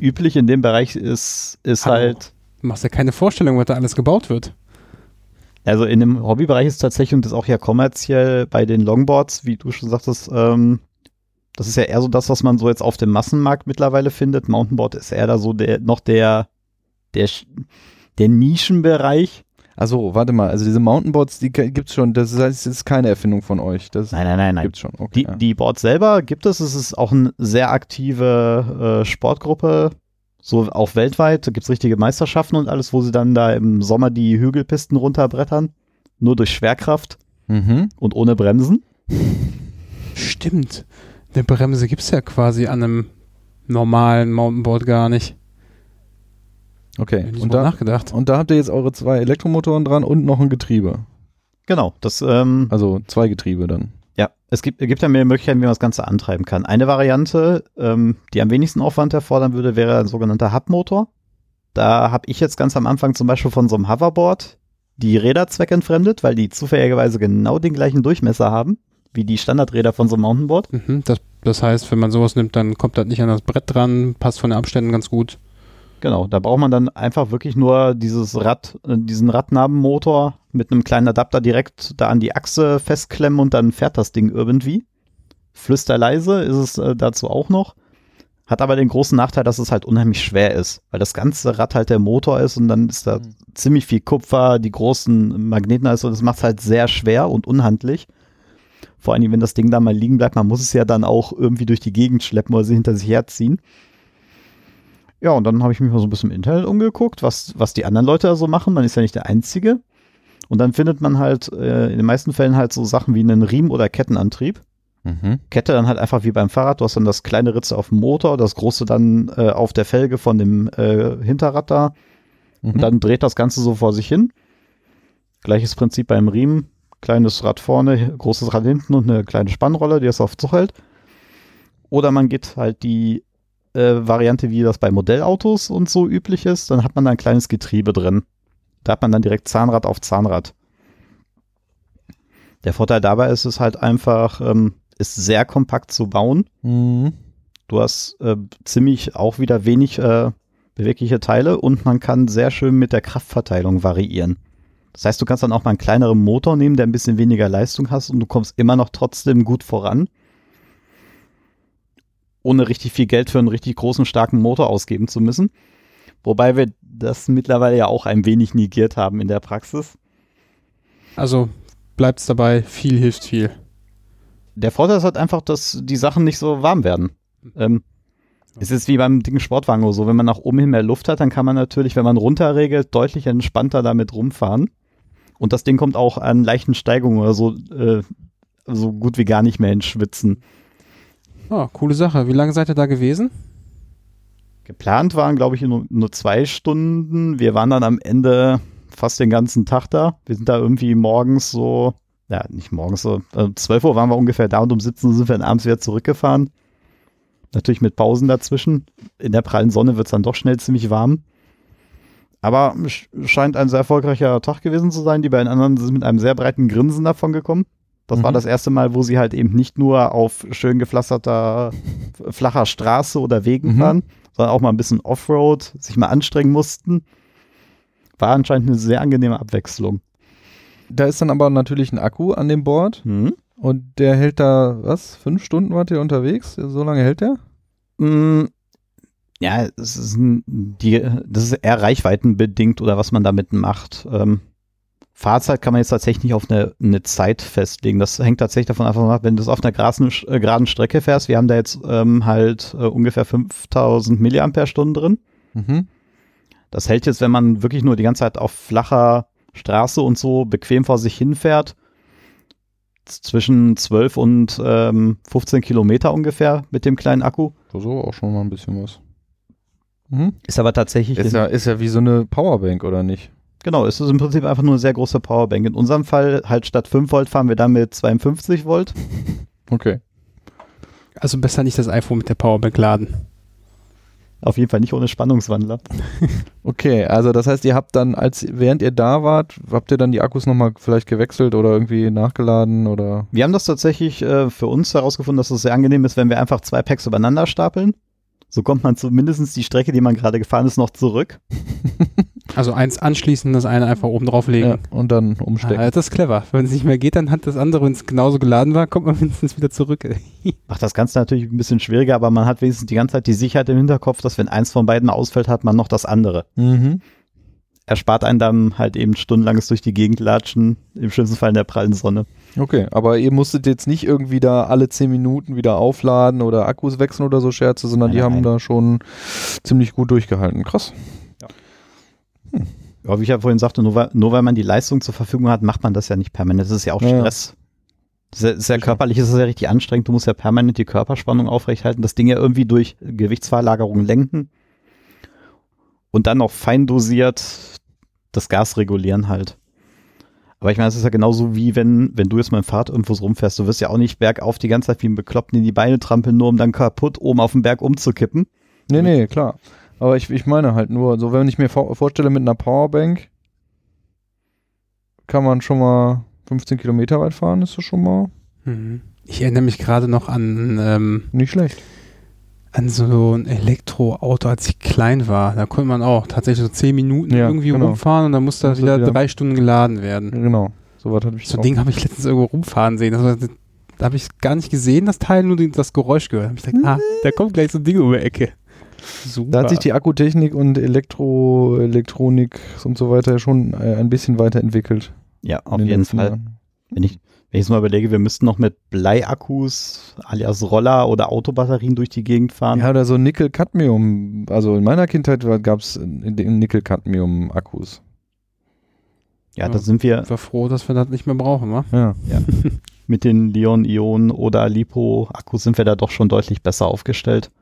A: Üblich in dem Bereich ist, ist
C: Hallo.
A: halt,
C: machst ja keine Vorstellung, was da alles gebaut wird.
A: also in dem Hobbybereich ist tatsächlich und das auch ja kommerziell bei den Longboards, wie du schon sagtest, ähm, das ist ja eher so das, was man so jetzt auf dem Massenmarkt mittlerweile findet. Mountainboard ist eher da so der, noch der, der, der Nischenbereich.
D: Also, warte mal, also diese Mountainboards, die g- gibt's schon, das heißt, das ist keine Erfindung von euch. Das
A: Nein, nein, nein, nein.
D: gibt's schon. Okay.
A: Die,
D: ja.
A: die Boards selber gibt es. Es ist auch eine sehr aktive äh, Sportgruppe, so auch weltweit. Da gibt es richtige Meisterschaften und alles, wo sie dann da im Sommer die Hügelpisten runterbrettern. Nur durch Schwerkraft
D: Mhm.
A: und ohne Bremsen.
C: Stimmt. Eine Bremse gibt es ja quasi an einem normalen Mountainboard gar nicht.
D: Okay. Und da,
C: nachgedacht.
D: und da habt ihr jetzt eure zwei Elektromotoren dran und noch ein Getriebe.
A: Genau, das, ähm,
D: Also zwei Getriebe dann.
A: Ja, es gibt, gibt ja mehrere Möglichkeiten, wie man das Ganze antreiben kann. Eine Variante, ähm, die am wenigsten Aufwand erfordern würde, wäre ein sogenannter Hub-Motor. Da habe ich jetzt ganz am Anfang zum Beispiel von so einem Hoverboard die Räder zweckentfremdet, weil die zufälligerweise genau den gleichen Durchmesser haben, wie die Standardräder von so einem Mountainboard.
C: Mhm, das, das heißt, wenn man sowas nimmt, dann kommt das nicht an das Brett dran, passt von den Abständen ganz gut.
A: Genau, da braucht man dann einfach wirklich nur dieses Rad, äh, diesen Radnabenmotor mit einem kleinen Adapter direkt da an die Achse festklemmen und dann fährt das Ding irgendwie. Flüsterleise ist es äh, dazu auch noch. Hat aber den großen Nachteil, dass es halt unheimlich schwer ist, weil das ganze Rad halt der Motor ist und dann ist da
D: Mhm.
A: ziemlich viel Kupfer, die großen Magneten also das macht es halt sehr schwer und unhandlich. Vor allem, wenn das Ding da mal liegen bleibt, man muss es ja dann auch irgendwie durch die Gegend schleppen oder sie hinter sich herziehen. Ja, und dann habe ich mich mal so ein bisschen im Internet umgeguckt, was, was die anderen Leute da so machen. Man ist ja nicht der Einzige. Und dann findet man halt äh, in den meisten Fällen halt so Sachen wie einen Riemen- oder Kettenantrieb.
D: Mhm.
A: Kette dann halt einfach wie beim Fahrrad. Du hast dann das kleine Ritze auf dem Motor, das große dann äh, auf der Felge von dem äh, Hinterrad da.
D: Mhm.
A: Und dann dreht das Ganze so vor sich hin. Gleiches Prinzip beim Riemen. Kleines Rad vorne, großes Rad hinten und eine kleine Spannrolle, die das auf Zug hält. Oder man geht halt die äh, Variante, wie das bei Modellautos und so üblich ist. Dann hat man da ein kleines Getriebe drin. Da hat man dann direkt Zahnrad auf Zahnrad. Der Vorteil dabei ist es halt einfach, ähm, ist sehr kompakt zu bauen.
D: Mhm.
A: Du hast äh, ziemlich auch wieder wenig äh, bewegliche Teile und man kann sehr schön mit der Kraftverteilung variieren. Das heißt, du kannst dann auch mal einen kleineren Motor nehmen, der ein bisschen weniger Leistung hast und du kommst immer noch trotzdem gut voran. Ohne richtig viel Geld für einen richtig großen, starken Motor ausgeben zu müssen. Wobei wir das mittlerweile ja auch ein wenig negiert haben in der Praxis.
C: Also bleibt es dabei, viel hilft viel.
A: Der Vorteil ist halt einfach, dass die Sachen nicht so warm werden. Ähm, es ist wie beim dicken Sportwagen oder so, wenn man nach oben hin mehr Luft hat, dann kann man natürlich, wenn man runterregelt, deutlich entspannter damit rumfahren. Und das Ding kommt auch an leichten Steigungen oder so, äh, so gut wie gar nicht mehr ins Schwitzen.
C: Ah, coole Sache. Wie lange seid ihr da gewesen?
A: Geplant waren, glaube ich, nur, nur zwei Stunden. Wir waren dann am Ende fast den ganzen Tag da. Wir sind da irgendwie morgens so, ja, nicht morgens so, äh, 12 Uhr waren wir ungefähr da und um 17 Uhr sind wir dann abends wieder zurückgefahren. Natürlich mit Pausen dazwischen. In der prallen Sonne wird es dann doch schnell ziemlich warm. Aber sch- scheint ein sehr erfolgreicher Tag gewesen zu sein. Die beiden anderen sind mit einem sehr breiten Grinsen davon gekommen. Das war
D: Mhm.
A: das erste Mal, wo sie halt eben nicht nur auf schön gepflasterter, flacher Straße oder Wegen
D: Mhm.
A: fahren, sondern auch mal ein bisschen Offroad, sich mal anstrengen mussten. War anscheinend eine sehr angenehme Abwechslung.
D: Da ist dann aber natürlich ein Akku an dem Board
A: Hm?
D: und der hält da, was, fünf Stunden wart ihr unterwegs? So lange hält der?
A: Mm, Ja, es ist, ein, die, das ist eher reichweitenbedingt oder was man damit macht. Ähm, Fahrzeit kann man jetzt tatsächlich nicht auf eine, eine Zeit festlegen. Das hängt tatsächlich davon ab, wenn du es auf einer geraden, äh, geraden Strecke fährst. Wir haben da jetzt ähm, halt äh, ungefähr 5000 Milliampere-Stunden drin.
D: Mhm.
A: Das hält jetzt, wenn man wirklich nur die ganze Zeit auf flacher Straße und so bequem vor sich hinfährt, zwischen 12 und ähm, 15 Kilometer ungefähr mit dem kleinen Akku.
D: Aber auch schon mal ein bisschen was. Mhm.
A: Ist aber tatsächlich
D: Ist ja, ist ja wie so eine Powerbank, oder nicht?
A: Genau, es ist im Prinzip einfach nur eine sehr große Powerbank. In unserem Fall halt statt 5 Volt fahren wir dann mit 52 Volt.
D: Okay.
C: Also besser nicht das iPhone mit der Powerbank laden.
A: Auf jeden Fall nicht ohne Spannungswandler.
D: Okay, also das heißt, ihr habt dann, als während ihr da wart, habt ihr dann die Akkus nochmal vielleicht gewechselt oder irgendwie nachgeladen oder?
A: Wir haben das tatsächlich äh, für uns herausgefunden, dass es sehr angenehm ist, wenn wir einfach zwei Packs übereinander stapeln. So kommt man zumindest die Strecke, die man gerade gefahren ist, noch zurück.
C: Also eins anschließen, das eine einfach oben drauflegen.
D: Ja, und dann umstecken.
C: Ah, das ist clever. Wenn es nicht mehr geht, dann hat das andere, wenn es genauso geladen war, kommt man mindestens wieder zurück.
A: Macht das Ganze natürlich ein bisschen schwieriger, aber man hat wenigstens die ganze Zeit die Sicherheit im Hinterkopf, dass wenn eins von beiden ausfällt, hat man noch das andere.
D: Mhm.
A: Erspart einen dann halt eben stundenlanges durch die Gegend latschen, im schlimmsten Fall in der prallen Sonne.
D: Okay, aber ihr musstet jetzt nicht irgendwie da alle 10 Minuten wieder aufladen oder Akkus wechseln oder so Scherze, sondern
A: Nein,
D: die haben
A: nein.
D: da schon ziemlich gut durchgehalten. Krass.
A: Ja, wie ich ja vorhin sagte, nur weil, nur weil man die Leistung zur Verfügung hat, macht man das ja nicht permanent. Das ist ja auch
D: Ja, ja.
A: Stress. Sehr, sehr körperlich ist es ja richtig anstrengend. Du musst ja permanent die Körperspannung aufrechthalten, das Ding ja irgendwie durch Gewichtsverlagerung lenken und dann noch fein dosiert das Gas regulieren halt. Aber ich meine, es ist ja genauso wie wenn, wenn du jetzt mal im Fahrrad irgendwo rumfährst. Du wirst ja auch nicht bergauf die ganze Zeit wie ein Bekloppten in die Beine trampeln, nur um dann kaputt oben auf den Berg umzukippen.
D: Nee, nee, klar. Aber ich, ich meine halt nur, so wenn ich mir vor, vorstelle mit einer Powerbank, kann man schon mal 15 Kilometer weit fahren, ist das schon mal
C: Mhm. Ich erinnere mich gerade noch an, ähm,
D: nicht schlecht.
C: An so ein Elektroauto, als ich klein war. Da konnte man auch tatsächlich so zehn Minuten
D: Ja,
C: irgendwie
D: genau.
C: rumfahren und dann musste das wieder
D: wieder-
C: drei Stunden geladen werden.
D: Genau. So was hatte ich
C: So ein Ding habe ich letztens irgendwo rumfahren sehen. War, da habe ich gar nicht gesehen, das Teil, nur das Geräusch gehört. Da habe ich gedacht, ah, da kommt gleich so ein Ding um die Ecke. Super.
D: Da hat sich die Akkutechnik und Elektro, Elektronik und so weiter schon äh, ein bisschen weiterentwickelt.
A: Ja,
D: in
A: auf
D: den
A: jeden Fall.
D: Jahren.
A: Wenn ich, wenn ich jetzt mal überlege, wir müssten noch mit Bleiakkus alias Roller oder Autobatterien durch die Gegend fahren.
D: Ja, oder so Nickel-Cadmium. Also in meiner Kindheit gab es Nickel-Cadmium-Akkus.
A: Ja,
C: Ja.
A: da sind wir
C: Ich war froh, dass wir das nicht mehr brauchen, wa?
D: Ja.
A: mit den Lion-Ionen oder Lipo-Akkus sind wir da doch schon deutlich besser aufgestellt.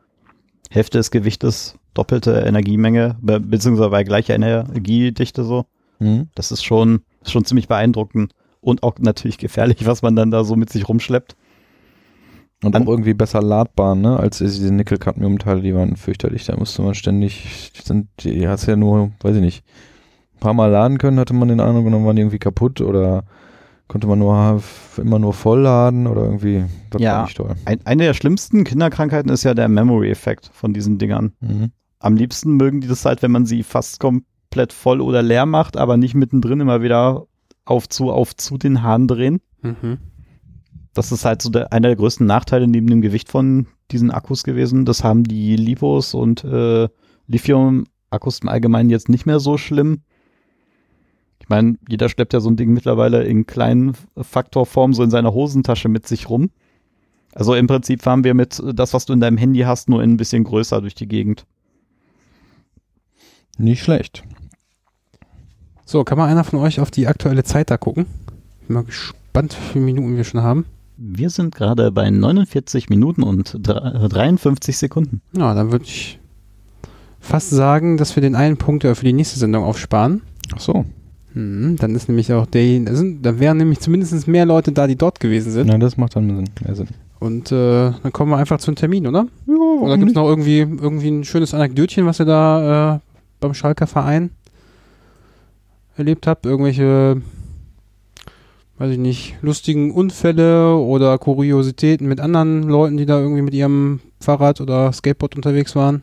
A: Hälfte des Gewichtes, doppelte Energiemenge, be beziehungsweise bei gleicher Energiedichte so.
D: Mhm.
A: Das ist schon, ist schon ziemlich beeindruckend und auch natürlich gefährlich, was man dann da so mit sich rumschleppt.
D: Und
A: An-
D: auch irgendwie besser ladbar, ne? Als diese Nickel-Cadmium-Teile, die waren fürchterlich. Da musste man ständig, die sind, die hast ja nur, weiß ich nicht, ein paar Mal laden können, hatte man den Eindruck, und dann waren die irgendwie kaputt oder konnte man nur immer nur voll laden oder irgendwie, das
A: Ja.
D: war nicht toll.
A: Ein, eine der schlimmsten Kinderkrankheiten ist ja der Memory-Effekt von diesen Dingern.
D: Mhm.
A: Am liebsten mögen die das halt, wenn man sie fast komplett voll oder leer macht, aber nicht mittendrin immer wieder auf zu, auf zu den Hahn drehen.
C: Mhm.
A: Das ist halt so der, einer der größten Nachteile neben dem Gewicht von diesen Akkus gewesen. Das haben die Lipos und äh, Lithium-Akkus im Allgemeinen jetzt nicht mehr so schlimm. Ich meine, jeder schleppt ja so ein Ding mittlerweile in kleinen Faktorform so in seiner Hosentasche mit sich rum. Also im Prinzip fahren wir mit das, was du in deinem Handy hast, nur ein bisschen größer durch die Gegend.
D: Nicht schlecht.
C: So, kann mal einer von euch auf die aktuelle Zeit da gucken? Bin mal gespannt, wie viele Minuten wir schon haben.
A: Wir sind gerade bei 49 Minuten und dre- 53 Sekunden.
C: Ja, dann würde ich fast sagen, dass wir den einen Punkt für die nächste Sendung aufsparen.
D: Ach so.
C: Hm, dann ist nämlich auch der, da wären nämlich zumindest mehr Leute da, die dort gewesen sind.
D: Na, das macht dann Sinn, mehr Sinn.
C: Und äh, dann kommen wir einfach zum Termin, oder?
D: Ja,
C: Oder gibt es noch irgendwie, irgendwie ein schönes Anekdötchen, was ihr da äh, beim Schalker Verein erlebt habt? Irgendwelche, weiß ich nicht, lustigen Unfälle oder Kuriositäten mit anderen Leuten, die da irgendwie mit ihrem Fahrrad oder Skateboard unterwegs waren?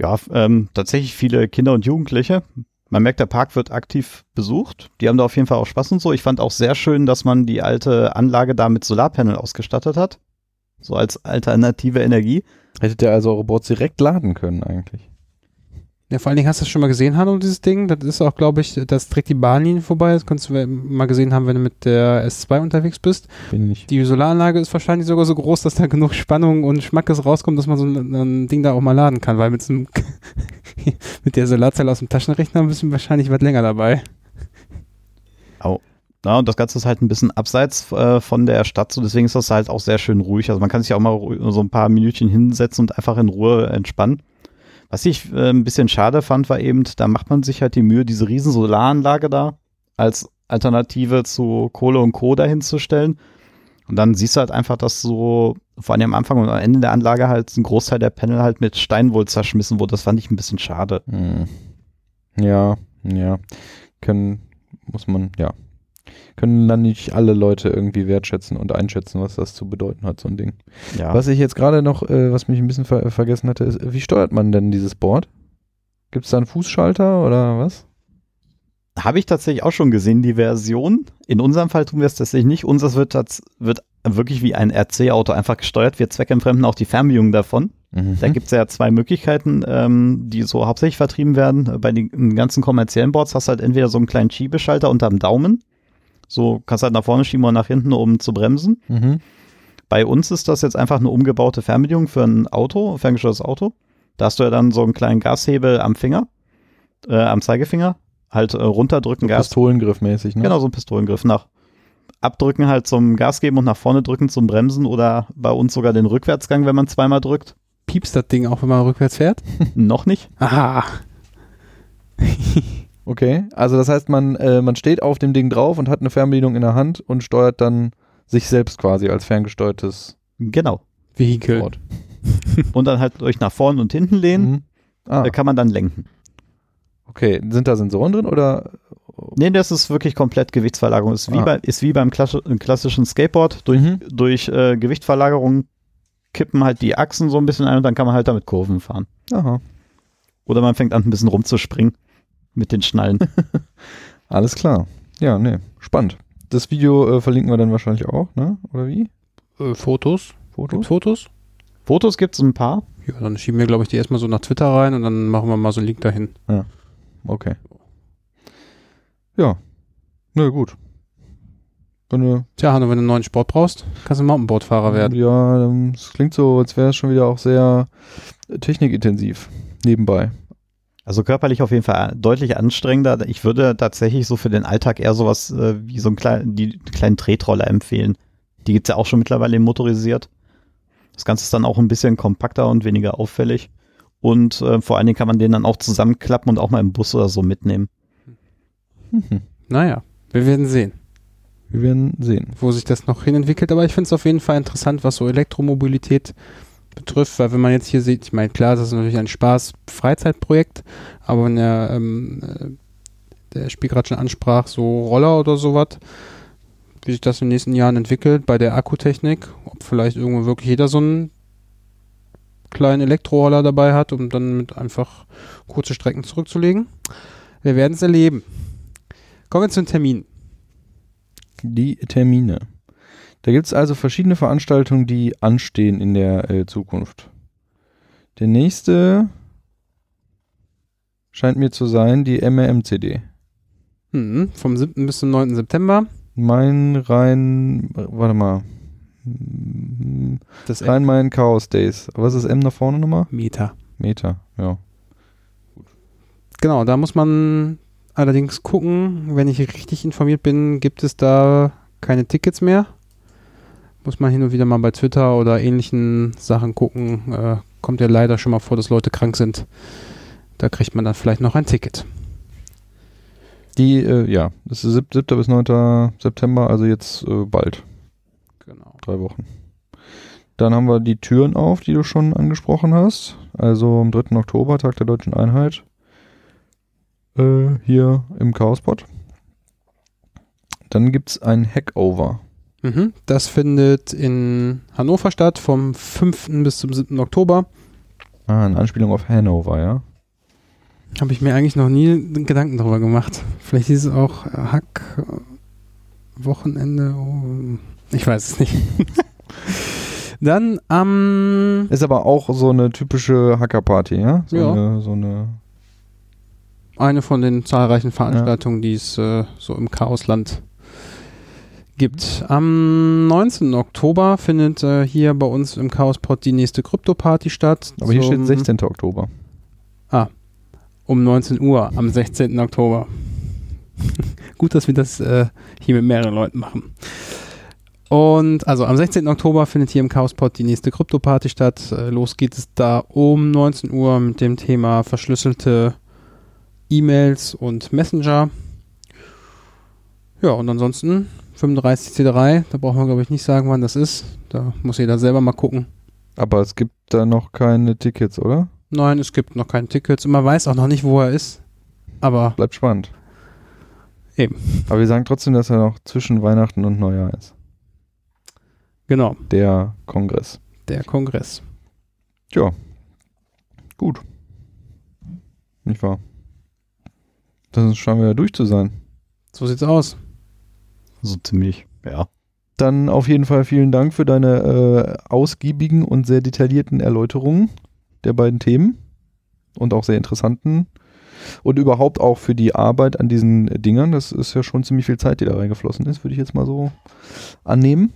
A: Ja, ähm, tatsächlich viele Kinder und Jugendliche. Man merkt, der Park wird aktiv besucht. Die haben da auf jeden Fall auch Spaß und so. Ich fand auch sehr schön, dass man die alte Anlage da mit Solarpanel ausgestattet hat. So als alternative Energie.
D: Hättet ihr also eure Boards direkt laden können eigentlich?
C: Ja, vor allen Dingen hast du das schon mal gesehen, Hanno, dieses Ding. Das ist auch, glaube ich, das trägt die Bahnlinie vorbei. Das kannst du mal gesehen haben, wenn du mit der S2 unterwegs bist.
D: Bin ich.
C: Die Solaranlage ist wahrscheinlich sogar so groß, dass da genug Spannung und Schmackes rauskommt, dass man so ein, ein Ding da auch mal laden kann, weil mit, so einem mit der Solarzelle aus dem Taschenrechner bist du wahrscheinlich was länger dabei.
A: Ja, und das Ganze ist halt ein bisschen abseits äh, von der Stadt, so deswegen ist das halt auch sehr schön ruhig. Also man kann sich auch mal so ein paar Minütchen hinsetzen und einfach in Ruhe entspannen. Was ich äh, ein bisschen schade fand, war eben, da macht man sich halt die Mühe, diese riesen Solaranlage da als Alternative zu Kohle und Co. dahin zu stellen. Und dann siehst du halt einfach, dass so vor allem am Anfang und am Ende der Anlage halt ein Großteil der Panel halt mit Stein wohl zerschmissen wurde. Das fand ich ein bisschen schade.
D: Hm. Ja, ja. Können, muss man, ja. Können dann nicht alle Leute irgendwie wertschätzen und einschätzen, was das zu bedeuten hat, so ein Ding.
A: Ja.
D: Was ich jetzt gerade noch, äh, was mich ein bisschen ver vergessen hatte, ist, wie steuert man denn dieses Board? Gibt es da einen Fußschalter oder was?
A: Habe ich tatsächlich auch schon gesehen, die Version. In unserem Fall tun wir es tatsächlich nicht. Unseres wird, wird wirklich wie ein RC-Auto einfach gesteuert. Wir zweckentfremden auch die Fernbedienung davon.
D: Mhm.
A: Da gibt es ja zwei Möglichkeiten, ähm, die so hauptsächlich vertrieben werden. Bei den ganzen kommerziellen Boards hast du halt entweder so einen kleinen Schiebeschalter unterm Daumen. So kannst du halt nach vorne schieben oder nach hinten, um zu bremsen.
D: Mhm.
A: Bei uns ist das jetzt einfach eine umgebaute Fernbedienung für ein Auto, ferngesteuertes Auto. Da hast du ja dann so einen kleinen Gashebel am Finger, äh, am Zeigefinger. Halt äh, runterdrücken, Gas
D: Pistolengriff mäßig, ne?
A: Genau, so ein Pistolengriff nach abdrücken halt zum Gas geben und nach vorne drücken zum Bremsen oder bei uns sogar den Rückwärtsgang, wenn man zweimal drückt.
C: Piepst das Ding auch, wenn man rückwärts fährt?
A: Noch nicht.
C: Aha.
D: Okay, also das heißt, man, äh, man steht auf dem Ding drauf und hat eine Fernbedienung in der Hand und steuert dann sich selbst quasi als ferngesteuertes
A: Genau.
C: Vehikel.
A: Und dann halt durch nach vorne und hinten lehnen,
D: Mhm. Ah,
A: da kann man dann lenken.
D: okay. Sind da Sensoren drin oder?
A: Nee, das ist wirklich komplett Gewichtsverlagerung. Ist wie,
D: Ah.
A: bei, ist wie beim klassi- klassischen Skateboard. Durch,
D: Mhm.
A: durch äh, Gewichtverlagerung kippen halt die Achsen so ein bisschen ein und dann kann man halt damit Kurven fahren.
D: Aha.
A: Oder man fängt an, ein bisschen rumzuspringen mit den Schnallen.
D: Alles klar. Ja, nee, spannend. Das Video äh, verlinken wir dann wahrscheinlich auch, ne? Oder wie?
C: Äh, Fotos?
D: Fotos?
C: Gibt's Fotos?
A: Fotos gibt es ein paar.
C: Ja, dann schieben wir, glaube ich, die erstmal so nach Twitter rein und dann machen wir mal so einen Link dahin.
D: Okay. Ja. Na gut. Wenn du,
C: Tja, Hanno, wenn du einen neuen Sport brauchst, kannst du Mountainboardfahrer werden.
D: Ja, es klingt so, als wäre es schon wieder auch sehr technikintensiv nebenbei.
A: Also körperlich auf jeden Fall deutlich anstrengender. Ich würde tatsächlich so für den Alltag eher sowas äh, wie so einen kleinen, die kleinen Tretroller empfehlen. Die gibt's ja auch schon mittlerweile motorisiert. Das Ganze ist dann auch ein bisschen kompakter und weniger auffällig. Und äh, vor allen Dingen kann man den dann auch zusammenklappen und auch mal im Bus oder so mitnehmen.
D: Mhm.
C: Naja, wir werden sehen,
D: Wir werden sehen.
C: wo sich das noch hinentwickelt. Aber ich finde es auf jeden Fall interessant, was so Elektromobilität betrifft, weil wenn man jetzt hier sieht, ich meine, klar, das ist natürlich ein Spaß-Freizeitprojekt, aber wenn er, ähm, äh, der Spiel gerade schon ansprach, so Roller oder sowas, wie sich das in den nächsten Jahren entwickelt bei der Akkutechnik, ob vielleicht irgendwo wirklich jeder so einen kleinen Elektroroller dabei hat, um dann mit einfach kurze Strecken zurückzulegen. Wir werden es erleben. Kommen wir zum Termin.
D: Die Termine. Da gibt es also verschiedene Veranstaltungen, die anstehen in der äh, Zukunft. Der nächste scheint mir zu sein die MRM-CD.
C: Mhm, vom 7. bis zum 9. September.
D: Mein rein, warte mal, Hm,
C: Das
D: Rhein-Main Chaos Days. Was ist M nach vorne nochmal?
C: Meter.
D: Meter, ja.
C: Genau, da muss man allerdings gucken, wenn ich richtig informiert bin, gibt es da keine Tickets mehr. Muss man hin und wieder mal bei Twitter oder ähnlichen Sachen gucken. Äh, kommt ja leider schon mal vor, dass Leute krank sind. Da kriegt man dann vielleicht noch ein Ticket.
D: Die, äh, ja, das ist 7. bis 9. September, also jetzt äh, bald,
C: Genau.
D: drei Wochen. Dann haben wir die Türen auf, die du schon angesprochen hast. Also am 3. Oktober, Tag der Deutschen Einheit. Äh, hier im Chaospot. Dann gibt es ein Hackover.
C: Mhm. Das findet in Hannover statt, vom 5. bis zum 7. Oktober.
D: Ah, eine Anspielung auf Hanover, ja.
C: Habe ich mir eigentlich noch nie Gedanken darüber gemacht. Vielleicht ist es auch Hack Wochenende. oh, Ich weiß es nicht. Dann am
D: Ist aber auch so eine typische Hackerparty, ja? So
C: Ja.
D: Eine, so eine
C: eine von den zahlreichen Veranstaltungen, die es äh, so im Chaosland gibt. Am 19. Oktober findet äh, hier bei uns im Chaospot die nächste Krypto-Party statt.
D: aber hier steht 16. Oktober.
C: um 19 Uhr am 16. Oktober. Gut, dass wir das äh, hier mit mehreren Leuten machen. Und also am 16. Oktober findet hier im Chaospot die nächste Krypto-Party statt. Äh, los geht es da um 19 Uhr mit dem Thema verschlüsselte E-Mails und Messenger. Ja, und ansonsten 35C3, da braucht man glaube ich nicht sagen, wann das ist. Da muss jeder selber mal gucken.
D: Aber es gibt da noch keine Tickets, oder?
C: Nein, es gibt noch keine Tickets und man weiß auch noch nicht, wo er ist. Aber
D: Bleibt spannend.
C: Eben.
D: Aber wir sagen trotzdem, dass er noch zwischen Weihnachten und Neujahr ist.
C: genau,
D: Der Kongress.
C: der Kongress.
D: Tja. Gut. Nicht wahr? Dann scheinen wir ja durch zu sein.
C: So sieht's aus.
A: So ziemlich, ja.
D: Dann auf jeden Fall vielen Dank für deine äh, ausgiebigen und sehr detaillierten Erläuterungen der beiden Themen und auch sehr interessanten und überhaupt auch für die Arbeit an diesen Dingern. Das ist ja schon ziemlich viel Zeit, die da reingeflossen ist, würde ich jetzt mal so annehmen.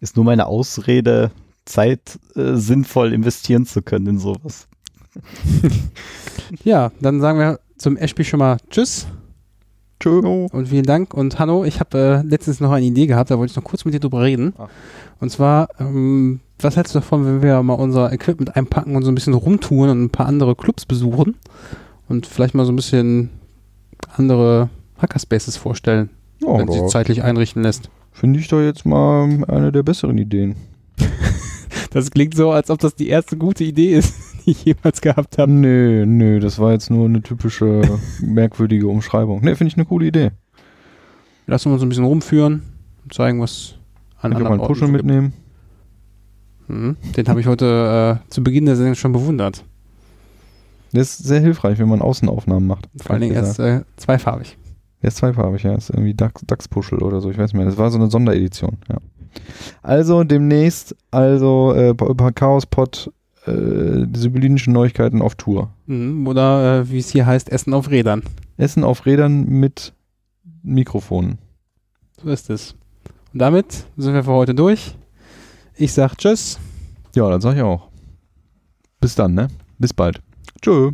A: Ist nur meine Ausrede, Zeit äh, sinnvoll investieren zu können in sowas.
C: Ja, dann sagen wir zum Eschpi schon mal Tschüss
D: Tschö.
C: und vielen Dank. Und Hanno, ich habe äh, letztens noch eine Idee gehabt, da wollte ich noch kurz mit dir drüber reden.
D: Ah.
C: Und zwar, ähm, was hältst du davon, wenn wir mal unser Equipment einpacken und so ein bisschen rumtouren und ein paar andere Clubs besuchen und vielleicht mal so ein bisschen andere Hackerspaces vorstellen,
D: Ja,
C: wenn sich zeitlich einrichten lässt.
D: Finde ich doch jetzt mal eine der besseren Ideen.
C: Das klingt so, als ob das die erste gute Idee ist, die ich jemals gehabt habe.
D: Nö, nö, das war jetzt nur eine typische merkwürdige Umschreibung. Ne, finde ich eine coole Idee.
C: Lassen wir uns ein bisschen rumführen und zeigen, was an
D: Kann ich auch mal
C: anderen
D: einen Puschel mitnehmen.
C: Mhm. Den habe ich heute äh, zu Beginn der Sendung schon bewundert.
D: Das ist sehr hilfreich, wenn man Außenaufnahmen macht.
C: Vor allen Dingen
D: ehrlich
C: erst äh, zweifarbig.
D: Der ist zweifarbig, ja. Ist irgendwie Dax, Dachspuschel oder so, ich weiß nicht mehr. Das war so eine Sonderedition, ja. Also demnächst, also äh, über Chaospot, äh, sibyllinischen Neuigkeiten auf Tour.
C: Mhm. Oder äh, wie es hier heißt, Essen auf Rädern.
D: Essen auf Rädern mit Mikrofonen.
C: So ist es. Und damit sind wir für heute durch. Ich sag Tschüss.
D: Ja, das sag ich auch. Bis dann, ne? Bis bald. Tschö.